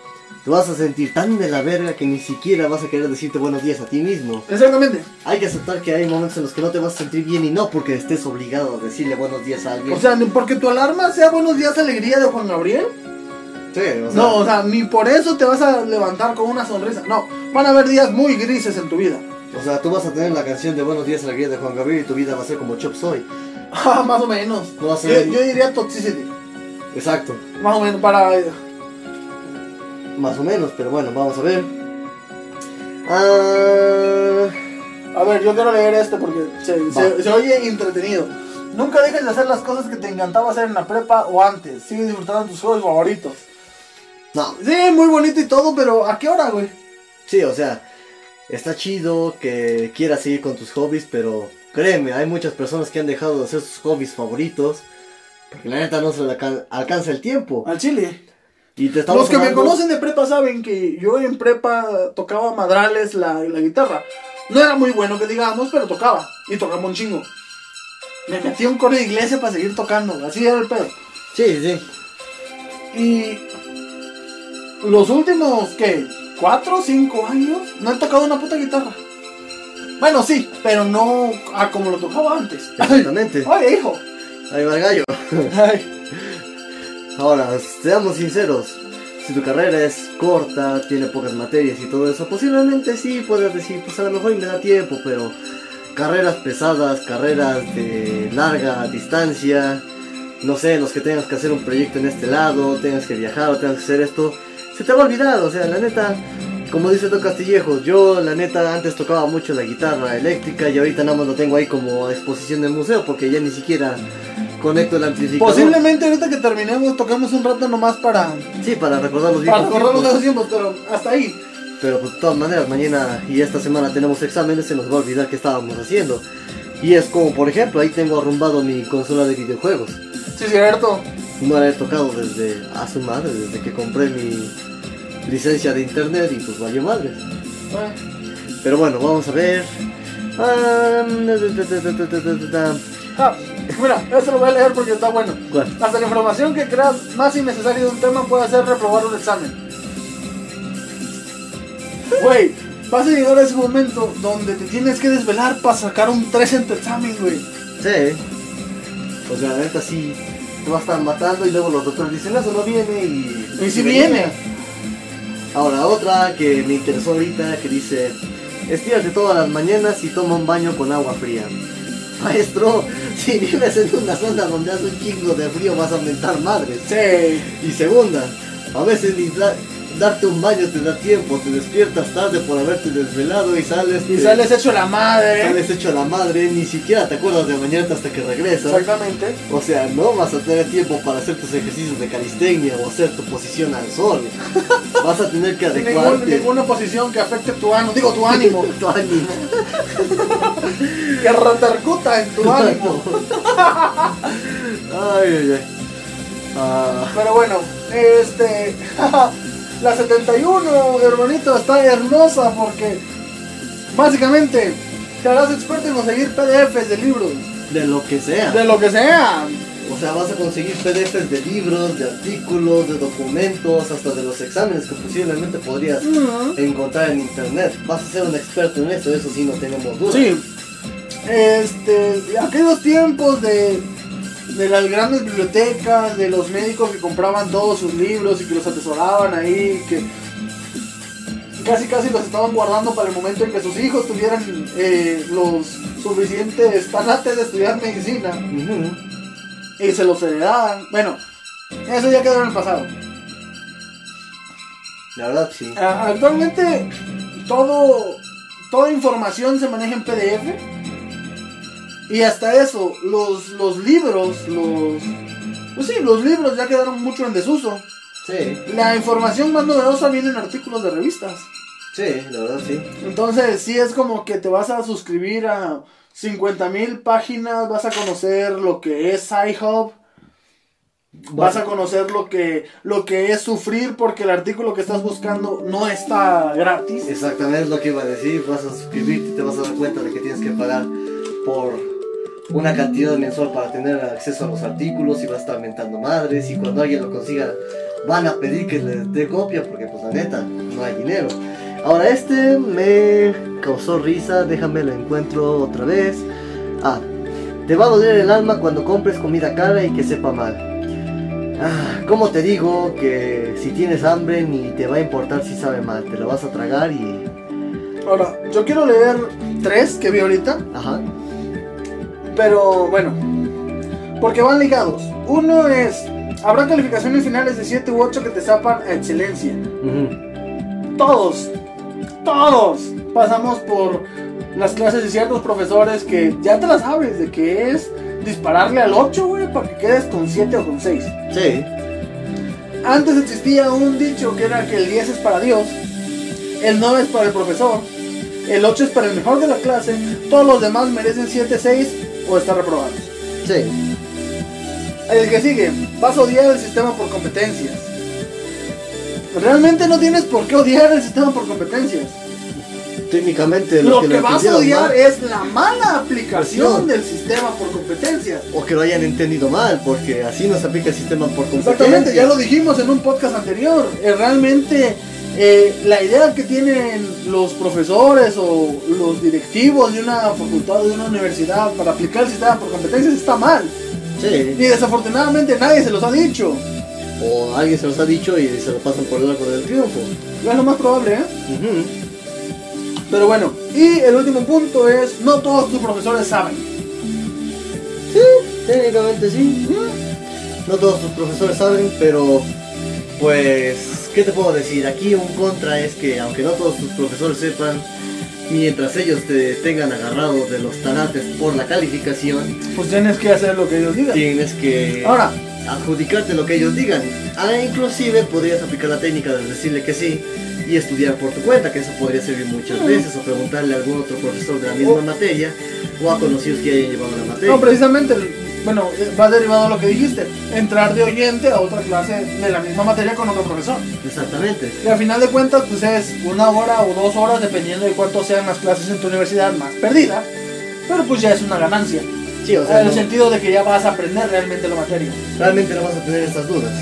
te vas a sentir tan de la verga que ni siquiera vas a querer decirte buenos días a ti mismo. Exactamente. Hay que aceptar que hay momentos en los que no te vas a sentir bien y no porque estés obligado a decirle buenos días a alguien. O sea, ni porque tu alarma sea Buenos días, alegría de Juan Gabriel. sí, o sea, No, o sea, ni por eso te vas a levantar con una sonrisa. No, van a haber días muy grises en tu vida. o sea, tú vas a tener la canción de Buenos días alegría de Juan Gabriel y tu vida va a ser como Chop Soy. Ah, más o menos. No va a Yo, ser- yo diría toxicity. Exacto. Más o menos para. Más o menos, pero bueno, vamos a ver. Ah, A ver, yo quiero leer este porque se, Va. se- se oye entretenido. Nunca dejes de hacer las cosas que te encantaba hacer en la prepa o antes. Sigue disfrutando de tus juegos favoritos. no, Sí, muy bonito y todo, pero ¿a qué hora, güey? sí, o sea, está chido que quieras seguir con tus hobbies, pero créeme, hay muchas personas que han dejado de hacer sus hobbies favoritos porque la neta no se le alcan- alcanza el tiempo. Al chile. Y te Los que me conocen de prepa saben que yo en prepa tocaba madrales la, la guitarra. No era muy bueno que digamos, pero tocaba. Y tocaba un chingo. Me metí a un coro de iglesia para seguir tocando. Así era el pedo. Sí, sí. Y los últimos, ¿qué? ¿Cuatro o cinco años? No he tocado una puta guitarra. Bueno, sí, pero no a como lo tocaba antes. Exactamente. Oye, hijo. Ahí va el gallo. Ay, Ahora, seamos sinceros. Si tu carrera es corta, tiene pocas materias y todo eso, posiblemente sí puedes decir, pues a lo mejor me da tiempo, pero carreras pesadas, carreras de larga distancia, no sé, en los que tengas que hacer un proyecto en este lado, tengas que viajar o tengas que hacer esto, se te va a olvidar, o sea, la neta, como dice Don Castillejos, yo la neta antes tocaba mucho la guitarra eléctrica y ahorita nada más lo tengo ahí como exposición del museo porque ya ni siquiera conecto el amplificador. Posiblemente ahorita que terminemos toquemos un rato nomás para, Sí, para recordar los para viejos recordar los viejos tiempos, pero hasta ahí. Pero pues, de todas maneras, mañana y esta semana tenemos exámenes, se nos va a olvidar qué estábamos haciendo. Y es como, por ejemplo, ahí tengo arrumbado mi consola de videojuegos. Sí, cierto. No la he tocado desde a su madre, desde que compré mi licencia de internet y pues valió madre. Bueno. Pero bueno, vamos a ver. Ah, Ah, mira, eso lo voy a leer porque está bueno. ¿Cuál? Hasta la información que creas más innecesaria de un tema puede hacer reprobar un examen. Güey, vas a llegar a ese momento donde te tienes que desvelar para sacar un 3 en tu examen, güey. Sí. O sea, la neta sí te va a estar matando y luego los doctores dicen, eso no viene y... Y si viene. Ahora otra que me interesó ahorita que dice, estírate todas las mañanas y toma un baño con agua fría. Maestro, si vives en una zona donde hace un chingo de frío vas a mentar madres. Sí. Y segunda, a veces ni darte un baño te da tiempo, te despiertas tarde por haberte desvelado y sales... Y te- sales hecho la madre. sales hecho la madre, ni siquiera te acuerdas de bañarte hasta que regresas. Exactamente. O sea, no vas a tener tiempo para hacer tus ejercicios de calistenia o hacer tu posición al sol. Vas a tener que Ningún- adecuarte. ninguna posición que afecte tu ánimo, digo tu ánimo, tu ánimo. que repercuta en tu ánimo. Ay, ay, ay. Ah, Pero bueno, este. La 71, hermanito, está hermosa porque. Básicamente, te harás experto en conseguir PDFs de libros. de lo que sea. De lo que sea. O sea, vas a conseguir PDFs de libros, de artículos, de documentos, hasta de los exámenes que posiblemente podrías encontrar en internet. Vas a ser un experto en eso, eso sí, no tenemos duda. Sí. Este. Aquellos tiempos de. De las grandes bibliotecas, de los médicos que compraban todos sus libros y que los atesoraban ahí, que casi casi los estaban guardando para el momento en que sus hijos tuvieran eh, los suficientes tanates de estudiar medicina Ujú. y se los heredaban. Bueno, eso ya quedó en el pasado. La verdad, sí. Ah, Actualmente todo, toda información se maneja en PDF. Y hasta eso, los, los libros, los... Pues sí, los libros ya quedaron mucho en desuso. Sí. La información más novedosa viene en artículos de revistas. Sí, la verdad sí. Entonces, sí es como que te vas a suscribir a 50 mil páginas, vas a conocer lo que es iHub, vas a conocer lo que, lo que es sufrir porque el artículo que estás buscando no está gratis. Exactamente es lo que iba a decir. Vas a suscribirte y te vas a dar cuenta de que tienes que pagar por una cantidad mensual para tener acceso a los artículos y vas a estar mentando madres. Y cuando alguien lo consiga, van a pedir que les dé copia porque, pues, la neta, no hay dinero. Ahora, este me causó risa. Déjame lo encuentro otra vez. Ah, te va a doler el alma cuando compres comida cara y que sepa mal. Ah, ¿Cómo te digo que si tienes hambre ni te va a importar si sabe mal? Te lo vas a tragar y... Ahora, yo quiero leer tres que vi ahorita, Ajá. Pero bueno, porque van ligados. Uno es, habrá calificaciones finales de 7 u 8 que te sapan a excelencia. Ujú. Todos, todos pasamos por las clases de ciertos profesores que ya te las sabes de que es dispararle al 8, güey, para que quedes con 7 o con 6. Sí. Antes existía un dicho que era que el 10 es para Dios, el 9 es para el profesor, el 8 es para el mejor de la clase, todos los demás merecen 7, 6 o estar reprobados. Sí. El que sigue, vas a odiar el sistema por competencias. Realmente no tienes por qué odiar el sistema por competencias. Técnicamente Lo que vas a odiar mal, es la mala aplicación del sistema por competencias. O que lo hayan entendido mal, porque así no se aplica el sistema por competencia. Exactamente, ya lo dijimos en un podcast anterior. Eh, realmente eh, la idea que tienen los profesores o los directivos de una facultad o de una universidad para aplicar el sistema por competencias está mal. Sí. Y desafortunadamente nadie se los ha dicho. O alguien se los ha dicho y se lo pasan por el arco del triunfo. Es lo más probable, ¿eh? Pero bueno, y el último punto es, no todos tus profesores saben. Sí, técnicamente sí. No todos tus profesores saben, pero pues, ¿qué te puedo decir? Aquí un contra es que aunque no todos tus profesores sepan, mientras ellos te tengan agarrado de los tanates por la calificación, Pues tienes que hacer lo que ellos digan. tienes que Ahora, adjudicarte lo que ellos digan. Ah, inclusive podrías aplicar la técnica de decirle que sí y estudiar por tu cuenta, que eso podría servir muchas veces, o preguntarle a algún otro profesor de la misma materia, o a conocidos que hayan llevado la materia. no, precisamente, bueno, va derivado a lo que dijiste. Entrar de oyente a otra clase de la misma materia con otro profesor. Exactamente. Y al final de cuentas, pues es una hora o dos horas, dependiendo de cuánto sean las clases en tu universidad más perdida. Pero pues ya es una ganancia. Sí, o sea, en el sentido de que ya vas a aprender realmente la materia. realmente no vas a tener estas dudas.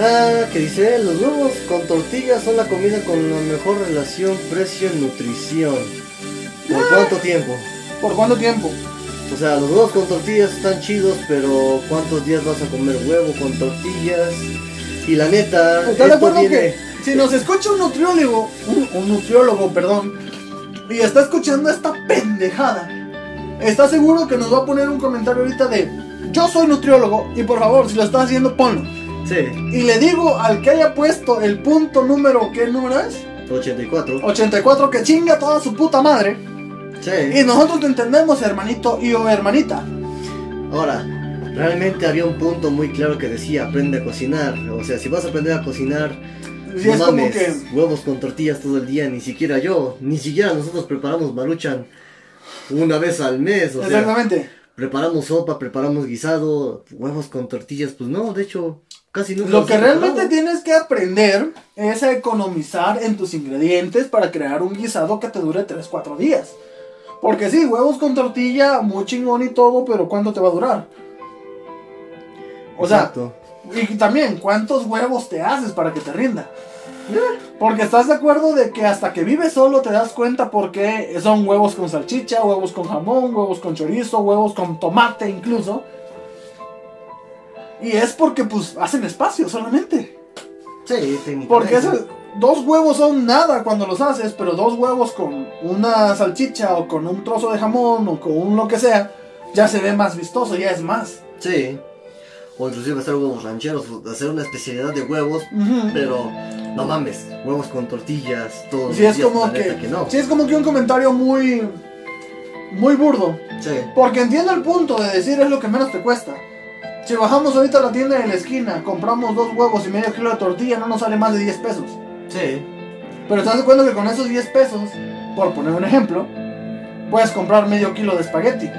Ah, que dice, los huevos con tortillas son la comida con la mejor relación precio-nutrición. ¿Por cuánto tiempo? ¿Por cuánto tiempo? O sea, los huevos con tortillas están chidos, pero ¿cuántos días vas a comer huevo con tortillas? Y la neta, ¿Estás de acuerdo viene... que si nos escucha un nutriólogo, un, un nutriólogo, perdón, y está escuchando esta pendejada, está seguro que nos va a poner un comentario ahorita de yo soy nutriólogo y por favor, si lo estás haciendo, ponlo. Sí, Y le digo al que haya puesto el punto número, ¿qué número es? 84. 84, que chinga toda su puta madre. Y Sí. nosotros te entendemos, hermanito y o hermanita. Ahora, realmente había un punto muy claro que decía, aprende a cocinar. O sea, si vas a aprender a cocinar, no mames, que... huevos con tortillas todo el día, ni siquiera yo, ni siquiera nosotros preparamos maruchan una vez al mes, o sea, Exactamente. preparamos sopa, preparamos guisado, huevos con tortillas, pues no, de hecho, casi nunca Lo que realmente tienes que aprender es a economizar en tus ingredientes para crear un guisado que te dure 3-4 días. Porque sí, huevos con tortilla, muy chingón y todo, pero ¿cuánto te va a durar? O sea, Exacto. y también, ¿cuántos huevos te haces para que te rinda? Porque estás de acuerdo de que hasta que vives solo te das cuenta porque son huevos con salchicha, huevos con jamón, huevos con chorizo, huevos con tomate incluso. Y es porque pues hacen espacio solamente. Sí, técnicamente. Porque eso- dos huevos son nada cuando los haces, pero dos huevos con una salchicha o con un trozo de jamón o con un lo que sea, ya se ve más vistoso, ya es más. Sí. O inclusive hacer huevos rancheros, hacer una especialidad de huevos, pero no mames, huevos con tortillas, todos Sí es días, como que, no. sí es como que un comentario muy muy burdo, Sí. porque entiendo el punto de decir es lo que menos te cuesta. Si bajamos ahorita a la tienda de la esquina, compramos dos huevos y medio kilo de tortilla, no nos sale más de 10 pesos. Sí. Pero estás de acuerdo que con esos 10 pesos, por poner un ejemplo, puedes comprar medio kilo de espagueti.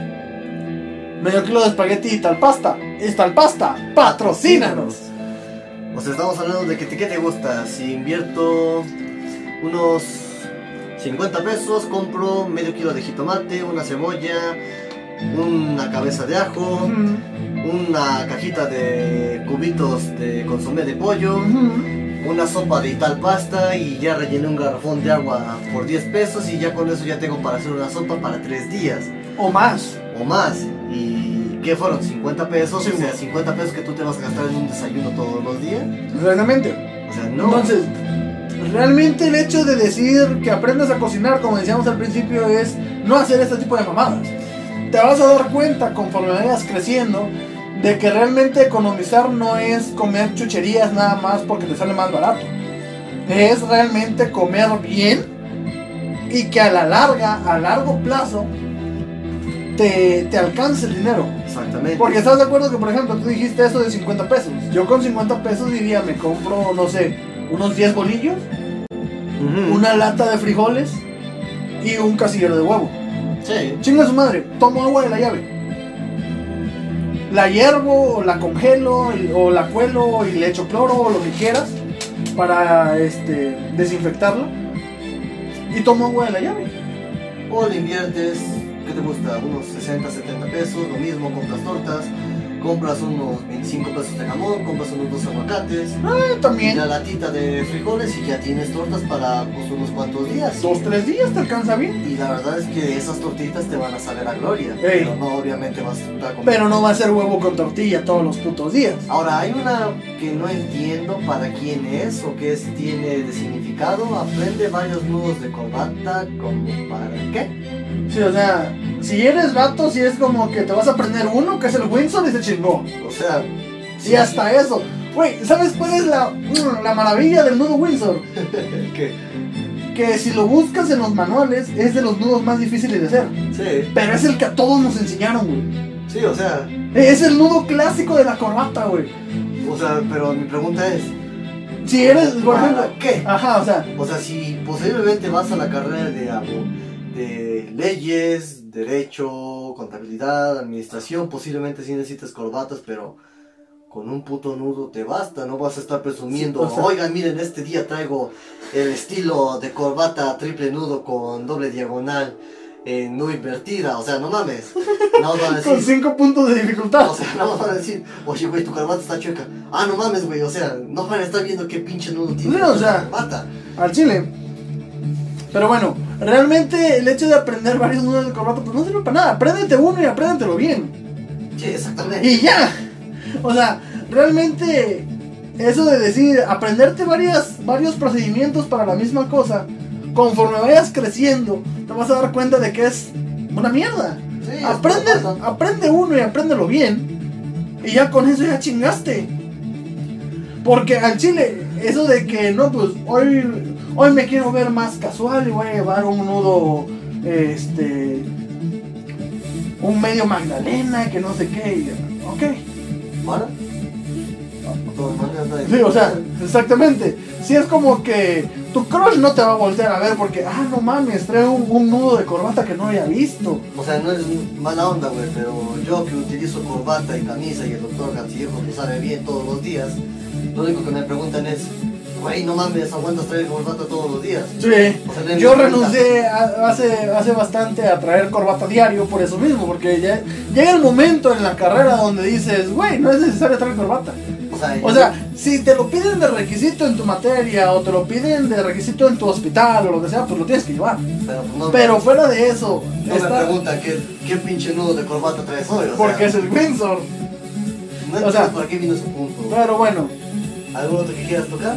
Medio kilo de espagueti y tal pasta. Y tal pasta, patrocínanos. O sea, estamos hablando de que te- qué te gusta. Si invierto unos 50 pesos, compro medio kilo de jitomate, una cebolla, una cabeza de ajo, una cajita de cubitos de consomé de pollo. Una sopa de tal pasta y ya rellené un garrafón de agua por 10 pesos y ya con eso ya tengo para hacer una sopa para 3 días O más. o más. ¿Y qué fueron? 50 pesos, Sí, o sea, güey. 50 pesos que tú te vas a gastar en un desayuno todos los días. Realmente. O sea, no. Entonces, realmente el hecho de decir que aprendas a cocinar, como decíamos al principio, es no hacer este tipo de mamadas. Te vas a dar cuenta conforme vayas creciendo de que realmente economizar no es comer chucherías nada más porque te sale más barato. Es realmente comer bien y que a la larga, a largo plazo, te, te alcance el dinero. Exactamente. Porque estás de acuerdo que, por ejemplo, tú dijiste eso de 50 pesos. Yo con 50 pesos diría, me compro, no sé, unos 10 bolillos, una lata de frijoles y un casillero de huevo. Sí. Chinga su madre, tomo agua de la llave. La hiervo, o la congelo, o la cuelo y le echo cloro o lo que quieras para este, desinfectarla. Y tomo agua de la llave. O le inviertes, ¿qué te gusta? Unos 60, 70 pesos, lo mismo, compras tortas, compras unos 25 pesos de jamón, compras unos dos aguacates, y también, la latita de frijoles y ya tienes tortas para pues, unos cuantos días. dos, tres días te alcanza bien. Y la verdad es que esas tortitas te van a saber a gloria, Ey. pero no obviamente vas a estar comiendo. Pero no va a ser huevo con tortilla todos los putos días. Ahora, hay una que no entiendo para quién es o qué es, tiene de significado. Aprende varios nudos de corbata, como para qué. Sí, o sea, si eres vato, si es como que te vas a aprender uno, que es el Windsor y se chingó. O sea, Y hasta eso. Güey, ¿sabes cuál es la, mm, la maravilla del nudo Windsor? que Que si lo buscas en los manuales, es de los nudos más difíciles de hacer. sí, Pero es el que a todos nos enseñaron, güey. sí, o sea, Es el nudo clásico de la corbata, güey. o sea, pero mi pregunta es, Si eres, por ¿para ejemplo... qué? Ajá, o sea, O sea, si posiblemente vas a la carrera de, abo- de leyes, derecho, contabilidad, administración, posiblemente sí necesites corbatas, pero con un puto nudo te basta, no vas a estar presumiendo, Sí, o sea- oigan, miren, este día traigo el estilo de corbata triple nudo con doble diagonal, eh, no invertida, o sea, no mames, no van a con decir... cinco puntos de dificultad. O sea, no van a decir, oye, güey, tu corbata está chueca. Ah, no mames, güey, o sea, no van a estar viendo qué pinche nudo tiene Sí, o sea, corbata. al chile. Pero bueno, realmente el hecho de aprender varios nudos de corbata, pues no sirve para nada. Apréndete uno y apréndetelo bien. Sí, exactamente. Y ya. O sea, realmente eso de decir, aprenderte varias, varios procedimientos para la misma cosa, conforme vayas creciendo, te vas a dar cuenta de que es una mierda. Sí, Aprende, aprende uno y apréndelo bien. Y ya con eso ya chingaste. Porque al chile, eso de que no, pues hoy, hoy me quiero ver más casual y voy a llevar un nudo, este, un medio Magdalena, que no sé qué. y, ok. Nadie- Sí, o sea, exactamente. Si es como que tu crush no te va a voltear a ver porque, ah, no mames, trae un, un nudo de corbata que no había visto. O sea, no es mala onda, güey, pero yo que utilizo corbata y camisa y el doctor Gancillejo lo sabe bien todos los días, lo único que me preguntan es, güey, no mames, aguantas traer corbata todos los días. Sí. O sea, no Yo renuncié a- hace, hace bastante a traer corbata diario por eso mismo, porque ya, llega el momento en la carrera donde dices, güey, no es necesario traer corbata. O sea, O sea, si te lo piden de requisito en tu materia o te lo piden de requisito en tu hospital o lo que sea, pues lo tienes que llevar. pero, no, Pero fuera de eso, no está- me preguntan qué, qué pinche nudo de corbata traes hoy. O porque sea, es el Windsor. no o sea- por qué vino ese punto. Pero bueno, ¿Algún otro que quieras tocar?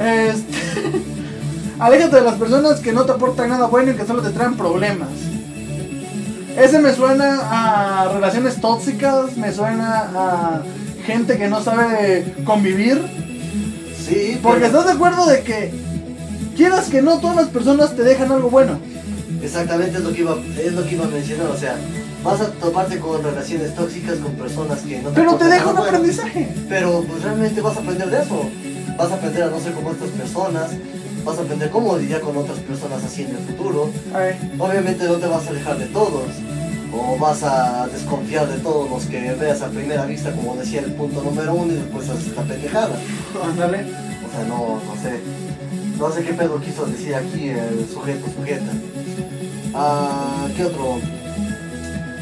Este, aléjate de las personas que no te aportan nada bueno y que solo te traen problemas. Ese me suena a relaciones tóxicas, me suena a gente que no sabe convivir. Sí, Porque pero- estás de acuerdo de que quieras que no todas las personas te dejan algo bueno. Exactamente es lo que iba, es lo que iba a mencionar, o sea, vas a toparte con relaciones tóxicas con personas que no te Pero te deja nada un bueno, aprendizaje. Pero pues realmente vas a aprender de eso. Vas a aprender a no ser como estas personas, vas a aprender cómo lidiar con otras personas así en el futuro. Obviamente no te vas a alejar de todos, o vas a desconfiar de todos los que veas a primera vista, como decía el punto número uno, y después haces esta pendejada. ándale. O sea, no, no sé. No sé qué pedo quiso decir aquí el sujeto, sujeta. Ah, ¿Qué otro?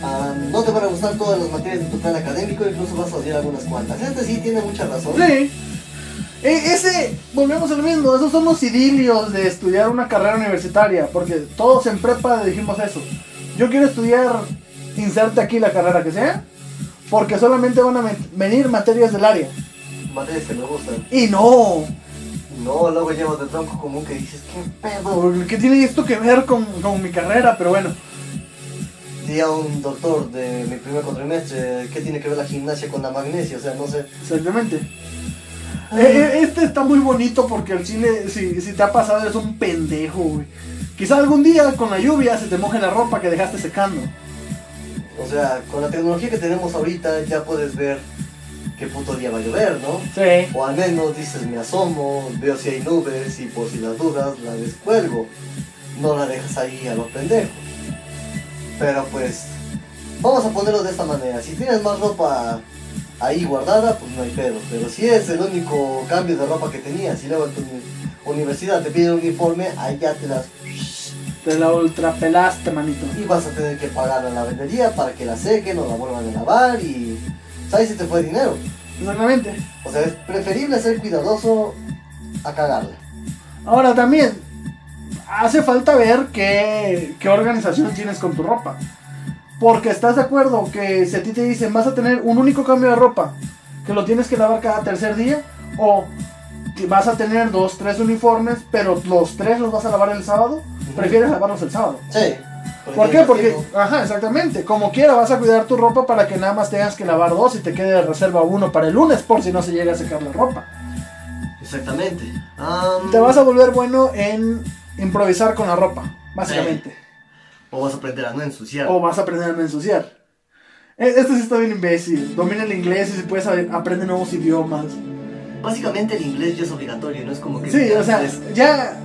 Ah, no te van a gustar todas las materias de tu plan académico, incluso vas a odiar algunas cuantas. Este sí tiene mucha razón. Sí. E- ese, volvemos a lo mismo, esos son los idilios de estudiar una carrera universitaria, porque todos en prepa dijimos eso. Yo quiero estudiar, inserte aquí la carrera que sea, porque solamente van a venir materias del área. Materias que me gustan. Y no, No, luego llevas de tronco común que dices, ¿qué pedo? ¿qué tiene esto que ver con, con mi carrera? Pero bueno, Diría un doctor de mi primer cuatrimestre, ¿qué tiene que ver la gimnasia con la magnesia? O sea, no sé. exactamente. E- e- Este está muy bonito porque el chile, si, si te ha pasado, eres un pendejo, güey. Quizá algún día con la lluvia se te moje la ropa que dejaste secando. O sea, con la tecnología que tenemos ahorita ya puedes ver qué puto día va a llover, ¿no? Sí. O al menos dices, me asomo, veo si hay nubes y por si las dudas la descuelgo. No la dejas ahí a los pendejos. Pero pues, vamos a ponerlo de esta manera. Si tienes más ropa ahí guardada, pues no hay pedo. Pero si es el único cambio de ropa que tenías y luego en tu uni- universidad te piden un uniforme, ahí ya te las... Te la ultrapelaste, manito. Y vas a tener que pagar a la lavandería para que la sequen o la vuelvan a lavar y... ¿Sabes si te fue dinero? Exactamente. O sea, es preferible ser cuidadoso a cagarla. Ahora también, hace falta ver qué, qué organización tienes con tu ropa. Porque estás de acuerdo que si a ti te dicen vas a tener un único cambio de ropa, que lo tienes que lavar cada tercer día, o que vas a tener dos, tres uniformes, pero los tres los vas a lavar el sábado, prefieres lavarlos el sábado. Sí. ¿Por qué? Porque, ajá, exactamente. Como quiera, vas a cuidar tu ropa para que nada más tengas que lavar dos y te quede de reserva uno para el lunes, por si no se llega a secar la ropa. Exactamente. Am, Te vas a volver bueno en improvisar con la ropa, básicamente. O vas a aprender a no ensuciar. O vas a aprender a no ensuciar. E- Este sí está bien imbécil. Domina el inglés y si puedes aprende nuevos idiomas. Básicamente el inglés ya es obligatorio, no es como que... Sí, o sea, es- ya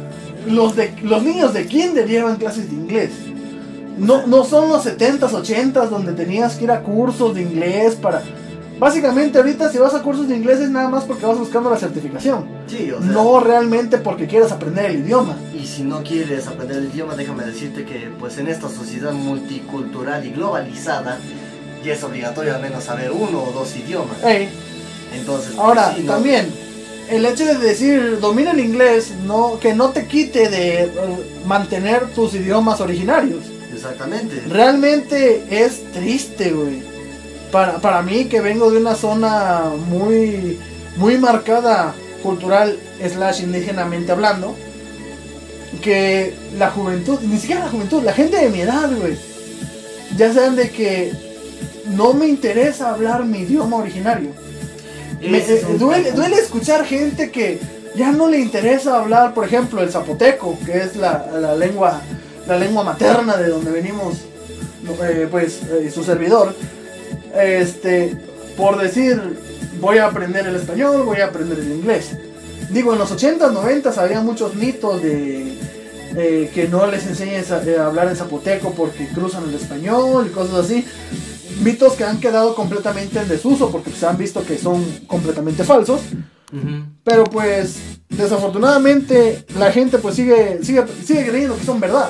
los, de, los niños de kinder llevan clases de inglés. No, no son los 70s, 80s donde tenías que ir a cursos de inglés para... Básicamente ahorita si vas a cursos de inglés es nada más porque vas buscando la certificación. Sí, o sea... No realmente porque quieras aprender el idioma. Y si no quieres aprender el idioma, déjame decirte que pues en esta sociedad multicultural y globalizada ya es obligatorio al menos saber uno o dos idiomas. Ey, Entonces, pues, Ahora, sí, ¿no? también, el hecho de decir domina el inglés, no, que no te quite de eh, mantener tus idiomas originarios. Exactamente. Realmente es triste, güey. Para, para mí, que vengo de una zona muy, muy marcada cultural slash indígenamente hablando, que la juventud, ni siquiera la juventud, la gente de mi edad, güey, ya saben de que no me interesa hablar mi idioma originario. Me- eh, duele, duele escuchar gente que ya no le interesa hablar, por ejemplo, el zapoteco, que es la, la lengua la lengua materna de donde venimos, eh, pues eh, su servidor, este, por decir voy a aprender el español, voy a aprender el inglés. Digo, en los 80s, 90s había muchos mitos de eh, que no les enseñes a, eh, hablar en zapoteco porque cruzan el español y cosas así. Mitos que han quedado completamente en desuso porque se han visto que son completamente falsos. Pero pues desafortunadamente la gente pues sigue, sigue, sigue creyendo que son verdad.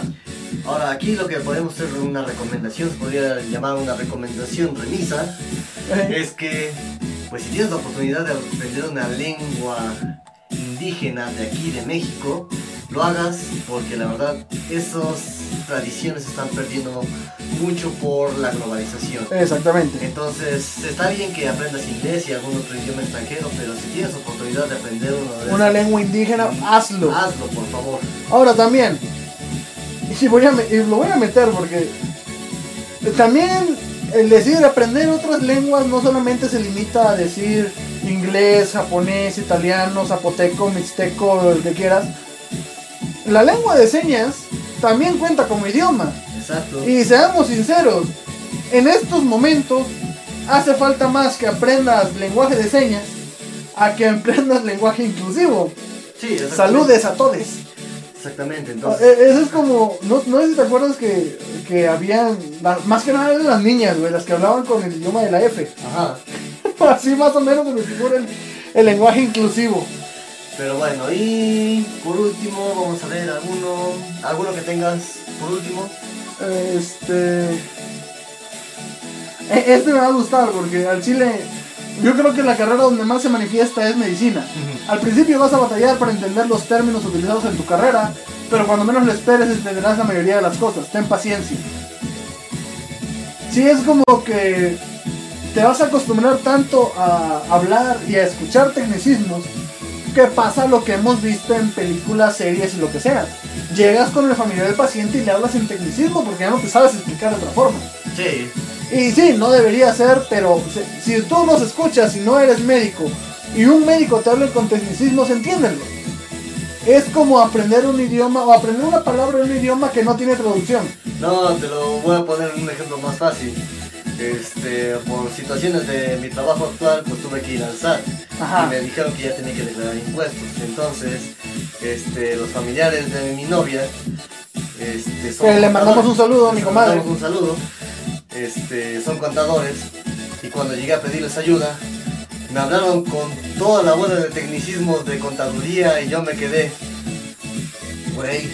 Ahora, aquí lo que podemos hacer una recomendación, se podría llamar una recomendación remisa, es que, pues si tienes la oportunidad de aprender una lengua indígena de aquí, de México, lo hagas porque la verdad esas tradiciones se están perdiendo mucho por la globalización. Exactamente. Entonces, está bien que aprendas inglés y algún otro idioma extranjero, pero si tienes oportunidad de aprender uno de Una lengua indígena, hazlo. hazlo, por favor. Ahora también, y, voy a, me- y lo voy a meter porque también el decir aprender otras lenguas no solamente se limita a decir inglés, japonés, italiano, zapoteco, mixteco, lo que quieras. La lengua de señas también cuenta como idioma. Exacto. Y seamos sinceros, en estos momentos hace falta más que aprendas lenguaje de señas a que aprendas lenguaje inclusivo. Sí. Saludes a todos. Exactamente, entonces. Eh, Eso es como, no, no sé si te acuerdas que, que habían, más que nada eran las niñas, güey, las que hablaban con el idioma de la F. Ajá. Así más o menos se me figura el, el lenguaje inclusivo. Pero bueno, y por último, vamos a ver alguno, alguno que tengas por último. Este. e- Este me va a gustar porque al chile. Yo creo que la carrera donde más se manifiesta es medicina. Al principio vas a batallar para entender los términos utilizados en tu carrera, pero cuando menos lo esperes entenderás la mayoría de las cosas. Ten paciencia. Sí, es como que te vas a acostumbrar tanto a hablar y a escuchar tecnicismos que pasa lo que hemos visto en películas, series y lo que sea. Llegas con el familiar del paciente y le hablas en tecnicismo porque ya no te sabes explicar de otra forma. Sí. Y sí, no debería ser, pero si, tú los escuchas y no eres médico y un médico te habla con tecnicismos, entiéndelo. Es como aprender un idioma o aprender una palabra en un idioma que no tiene traducción. No, te lo voy a poner en un ejemplo más fácil. Este, por situaciones de mi trabajo actual, pues tuve que ir al SAT. Ajá. Y me dijeron que ya tenía que declarar impuestos. Entonces, este, los familiares de mi novia, este, son Que le mandamos un saludo a mi comadre. mandamos un saludo. Este, son contadores. Y cuando llegué a pedirles ayuda, me hablaron con toda la bola de tecnicismos de contaduría y yo me quedé. Güey,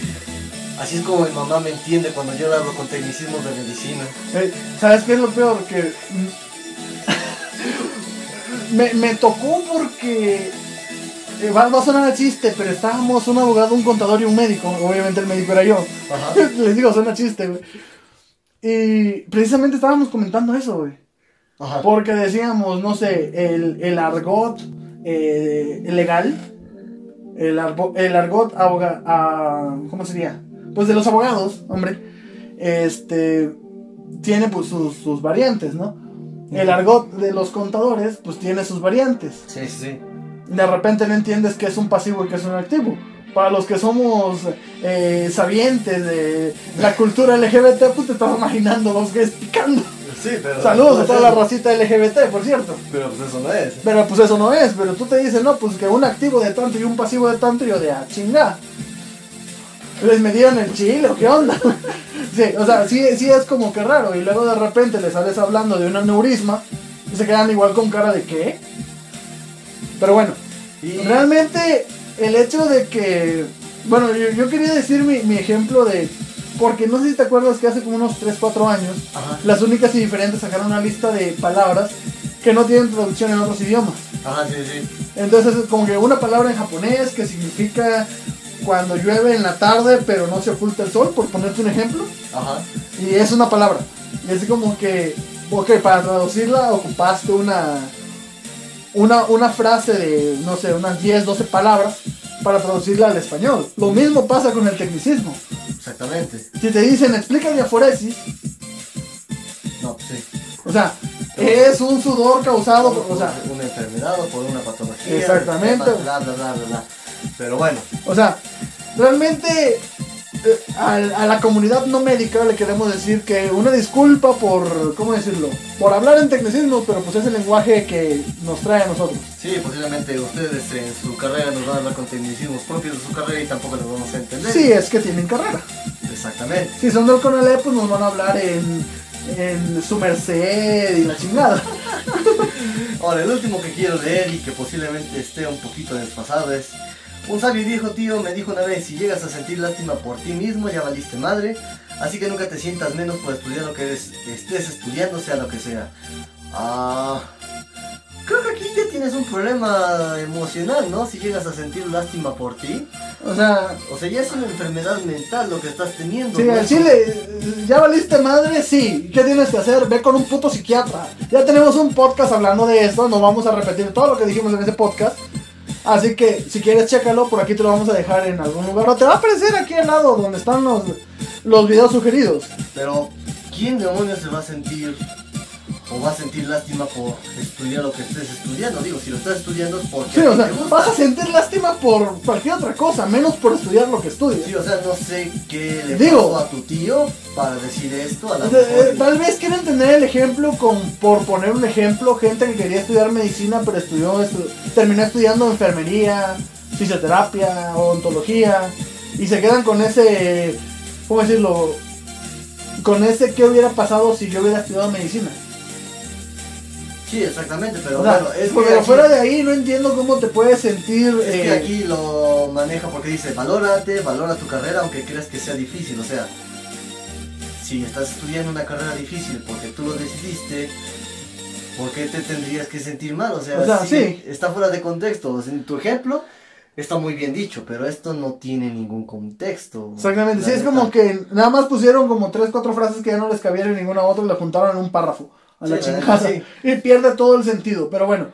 así es como mi mamá me entiende cuando yo hablo con tecnicismos de medicina. Eh, ¿Sabes qué es lo peor? Que me, me tocó porque eh, va, va a sonar a chiste, pero estábamos un abogado, un contador y un médico. Obviamente el médico era yo. Ajá. Les digo, suena chiste, güey. Y precisamente estábamos comentando eso, güey. Ajá. Porque decíamos, no sé, el, el argot eh, legal, el, arbo- el argot aboga, ¿cómo sería? Pues de los abogados, hombre, este, tiene pues sus, sus variantes, ¿no? El argot de los contadores, pues tiene sus variantes. Sí, sí, sí. De repente no entiendes qué es un pasivo y qué es un activo. Para los que somos eh, sabientes de la cultura LGBT, pues te estás imaginando los gays picando. Sí, pero. Saludos a pues toda la racita LGBT, por cierto. Pero pues eso no es. Pero pues eso no es, pero tú te dices, no, pues que un activo de tanto y un pasivo de tanto, y yo de ah, chinga. ¿Les medieron el chile qué onda? sí, o sea, sí, sí es como que raro, y luego de repente le sales hablando de un aneurisma, y se quedan igual con cara de qué. Pero bueno, Y realmente el hecho de que, bueno, yo, yo quería decir mi, mi ejemplo de, porque no sé si te acuerdas que hace como unos 3, 4 años, Ajá. las únicas y diferentes sacaron una lista de palabras que no tienen traducción en otros idiomas. Ajá, sí, sí. Entonces es como que una palabra en japonés que significa cuando llueve en la tarde pero no se oculta el sol, por ponerte un ejemplo. Ajá. Y es una palabra. Y es como que, ok, para traducirla ocupaste una, una, una frase de, no sé, unas 10, 12 palabras para traducirla al español. Lo mismo pasa con el tecnicismo. Exactamente. Si te dicen explica diaforesis, No, pues sí. o sea, es un sudor causado, por- o sea, por una enfermedad o por una patología. Exactamente. Bla, bla, bla, bla, bla. Pero bueno. O sea, realmente a, a la comunidad no médica le queremos decir que una disculpa por, ¿cómo decirlo? Por hablar en tecnicismos, pero pues es el lenguaje que nos trae a nosotros. Sí, posiblemente ustedes en su carrera nos van a hablar con tecnicismos propios de su carrera y tampoco los vamos a entender. Sí, es que tienen carrera. Exactamente. Si son del CONALEP, pues nos van a hablar en, en su merced y la chingada. Ahora, el último que quiero leer y que posiblemente esté un poquito desfasado es... Un sabio y viejo tío me dijo una vez, si llegas a sentir lástima por ti mismo, ya valiste madre, así que nunca te sientas menos por estudiar lo que estés estudiando, sea lo que sea. Ah... Creo que aquí ya tienes un problema emocional, ¿no? Si llegas a sentir lástima por ti. O sea, O sea, ya es una enfermedad mental lo que estás teniendo. sí, ¿no? al chile, ya valiste madre, sí. ¿Qué tienes que hacer? Ve con un puto psiquiatra. Ya tenemos un podcast hablando de esto, no vamos a repetir todo lo que dijimos en ese podcast. Así que si quieres chécalo, por aquí te lo vamos a dejar en algún lugar. O te va a aparecer aquí al lado donde están los, los videos sugeridos. Pero, ¿quién demonios se va a sentir o va a sentir lástima por estudiar lo que estés estudiando? Digo, si lo estás estudiando es porque Sí, o sea, te gusta. vas a sentir lástima por cualquier otra cosa, menos por estudiar lo que estudias. Sí, o sea, no sé qué le Digo- pasó a tu tío para decir esto a la sea, eh, tal vez quieren tener el ejemplo con, por poner un ejemplo, gente que quería estudiar medicina pero estudió, estu- terminó estudiando enfermería, fisioterapia, odontología y se quedan con ese, ¿cómo decirlo? Con ese qué hubiera pasado si yo hubiera estudiado medicina. Sí, exactamente, pero O sea, bueno, es que pero aquí- fuera de ahí no entiendo cómo te puedes sentir. Es que eh, aquí lo maneja porque dice, valórate, valora tu carrera aunque creas que sea difícil. O sea, si estás estudiando una carrera difícil porque tú lo decidiste, ¿por qué te tendrías que sentir mal? O sea, O sea, sí. está fuera de contexto. O sea, en tu ejemplo está muy bien dicho, pero esto no tiene ningún contexto. Exactamente, sí, es como que nada más pusieron como tres, cuatro frases que ya no les cabían en ninguna otra y la juntaron en un párrafo. A la Sí, chingada. sí. Y pierde todo el sentido. Pero bueno,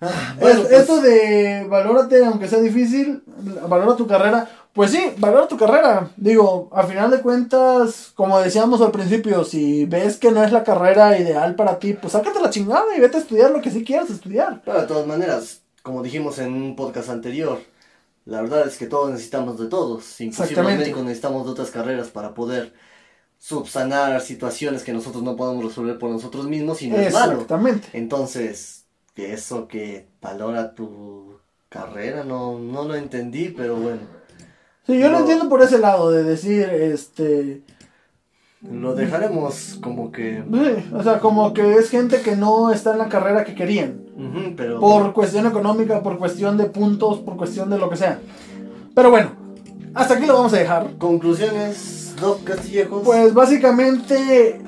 Ah, bueno, es- pues, esto de valórate aunque sea difícil, valora tu carrera. Pues sí, valora tu carrera. Digo, a final de cuentas, como decíamos al principio, si ves que no es la carrera ideal para ti, pues sácate la chingada y vete a estudiar lo que sí quieras estudiar. Pero de todas maneras, como dijimos en un podcast anterior, la verdad es que todos necesitamos de todos. Inclusive los médicos necesitamos de otras carreras para poder subsanar situaciones que nosotros no podemos resolver por nosotros mismos y no es malo. Exactamente. Entonces, eso que valora tu carrera, no, no lo entendí, pero bueno. Sí, yo lo entiendo por ese lado, de decir, este... Lo dejaremos como que... Sí, o sea, como que es gente que no está en la carrera que querían. Pero... Por cuestión económica, por cuestión de puntos, por cuestión de lo que sea. Pero bueno, hasta aquí lo vamos a dejar. Conclusiones, Doc Castillejos. Pues básicamente,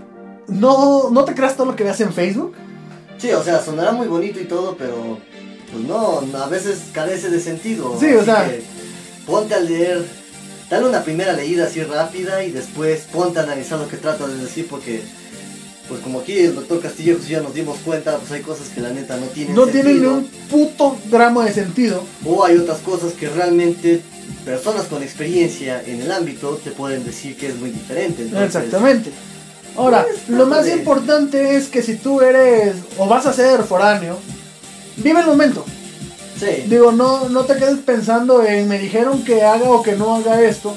no, no te creas todo lo que veas en Facebook. Sí, o sea, sonará muy bonito y todo, pero pues no, a veces carece de sentido. Sí, o sea- ponte a leer, dale una primera leída así rápida y después ponte a analizar lo que trata de decir porque pues como aquí el doctor Castillo ya nos dimos cuenta, pues hay cosas que la neta no tienen No tienen ni sentido. un puto gramo de sentido. O hay otras cosas que realmente personas con experiencia en el ámbito te pueden decir que es muy diferente. entonces, Exactamente. Ahora, Pues, lo más de- importante es que si tú eres o vas a ser foráneo, vive el momento. Sí, Digo, no, no te quedes pensando en me dijeron que haga o que no haga esto.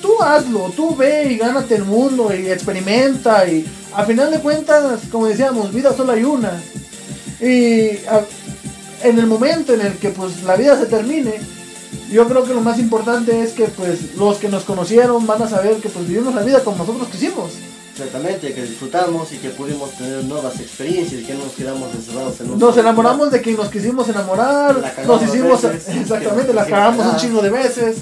Tú hazlo, tú ve y gánate el mundo y experimenta y a final de cuentas, como decíamos, vida solo hay una. Y a- en el momento en el que pues la vida se termine, yo creo que lo más importante es que pues los que nos conocieron van a saber que pues vivimos la vida como nosotros quisimos. exactamente, que disfrutamos y que pudimos tener nuevas experiencias y que no nos quedamos encerrados en un Nos enamoramos de quien nos quisimos enamorar, nos hicimos, veces, exactamente, la cagamos un chingo de veces,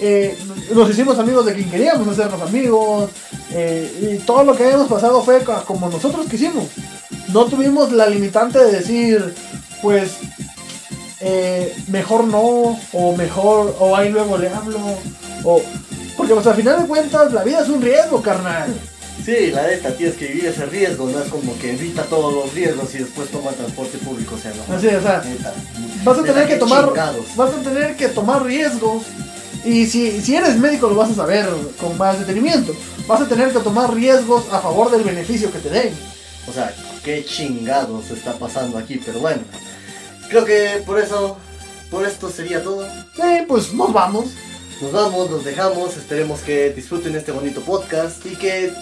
eh, nos hicimos amigos de quien queríamos hacernos amigos, eh, y todo lo que habíamos pasado fue como nosotros quisimos. No tuvimos la limitante de decir, pues, eh, mejor no, o mejor, o ahí luego le hablo, o... Porque pues al final de cuentas la vida es un riesgo, carnal. Sí, la neta, tienes que vivir ese riesgo, no es como que evita todos los riesgos y después toma transporte público, o sea, no. Así, o sea, Neta, vas a tener que tomar chingados. vas a tener que tomar riesgos y si, si eres médico lo vas a saber con más detenimiento vas a tener que tomar riesgos a favor del beneficio que te den O sea, qué chingados está pasando aquí, pero bueno. Creo que por eso, por esto sería todo. Eh, pues nos vamos Nos vamos, nos dejamos, esperemos que disfruten este bonito podcast y que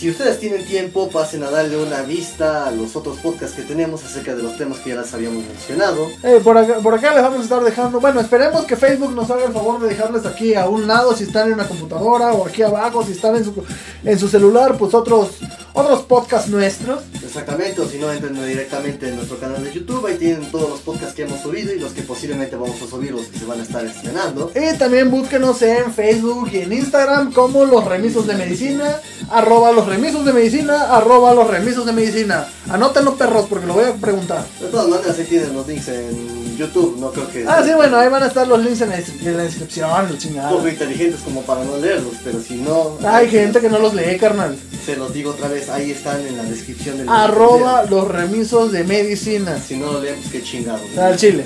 si ustedes tienen tiempo pasen a darle una vista a los otros podcasts que tenemos acerca de los temas que ya les habíamos mencionado. Eh, por, acá, por acá les vamos a estar dejando bueno esperemos que Facebook nos haga el favor de dejarles aquí a un lado si están en una computadora o aquí abajo si están en su, en su celular pues otros otros podcasts nuestros Exactamente, o si no, entren directamente en nuestro canal de YouTube, ahí tienen todos los podcasts que hemos subido y los que posiblemente vamos a subir, los que se van a estar estrenando. Y también búsquenos en Facebook y en Instagram como los remisos de medicina, arroba los remisos de medicina, arroba los remisos de medicina. Anótenlo perros porque lo voy a preguntar. De todas maneras, ahí tienen los links en YouTube, no creo que... Ah, sí, bueno, ahí van a estar los links en la, en la descripción, la chingada. poco inteligentes como para no leerlos, pero si no... Hay gente que no los lee, carnal. Se los digo otra vez, ahí están en la descripción del Arroba los remisos de medicina. Si no lo leemos, qué chingados. Al chile.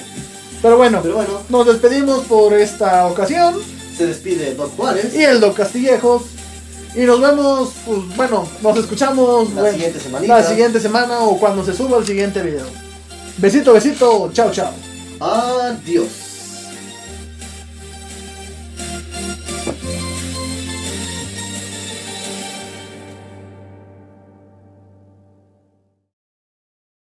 Pero bueno, Pero bueno, nos despedimos por esta ocasión. se despide Doc Juárez. Y el Doc Castillejos. Y nos vemos, pues bueno, nos escuchamos La bueno, siguiente la siguiente semana o cuando se suba el siguiente video. Besito, besito, chao, chao. Adiós.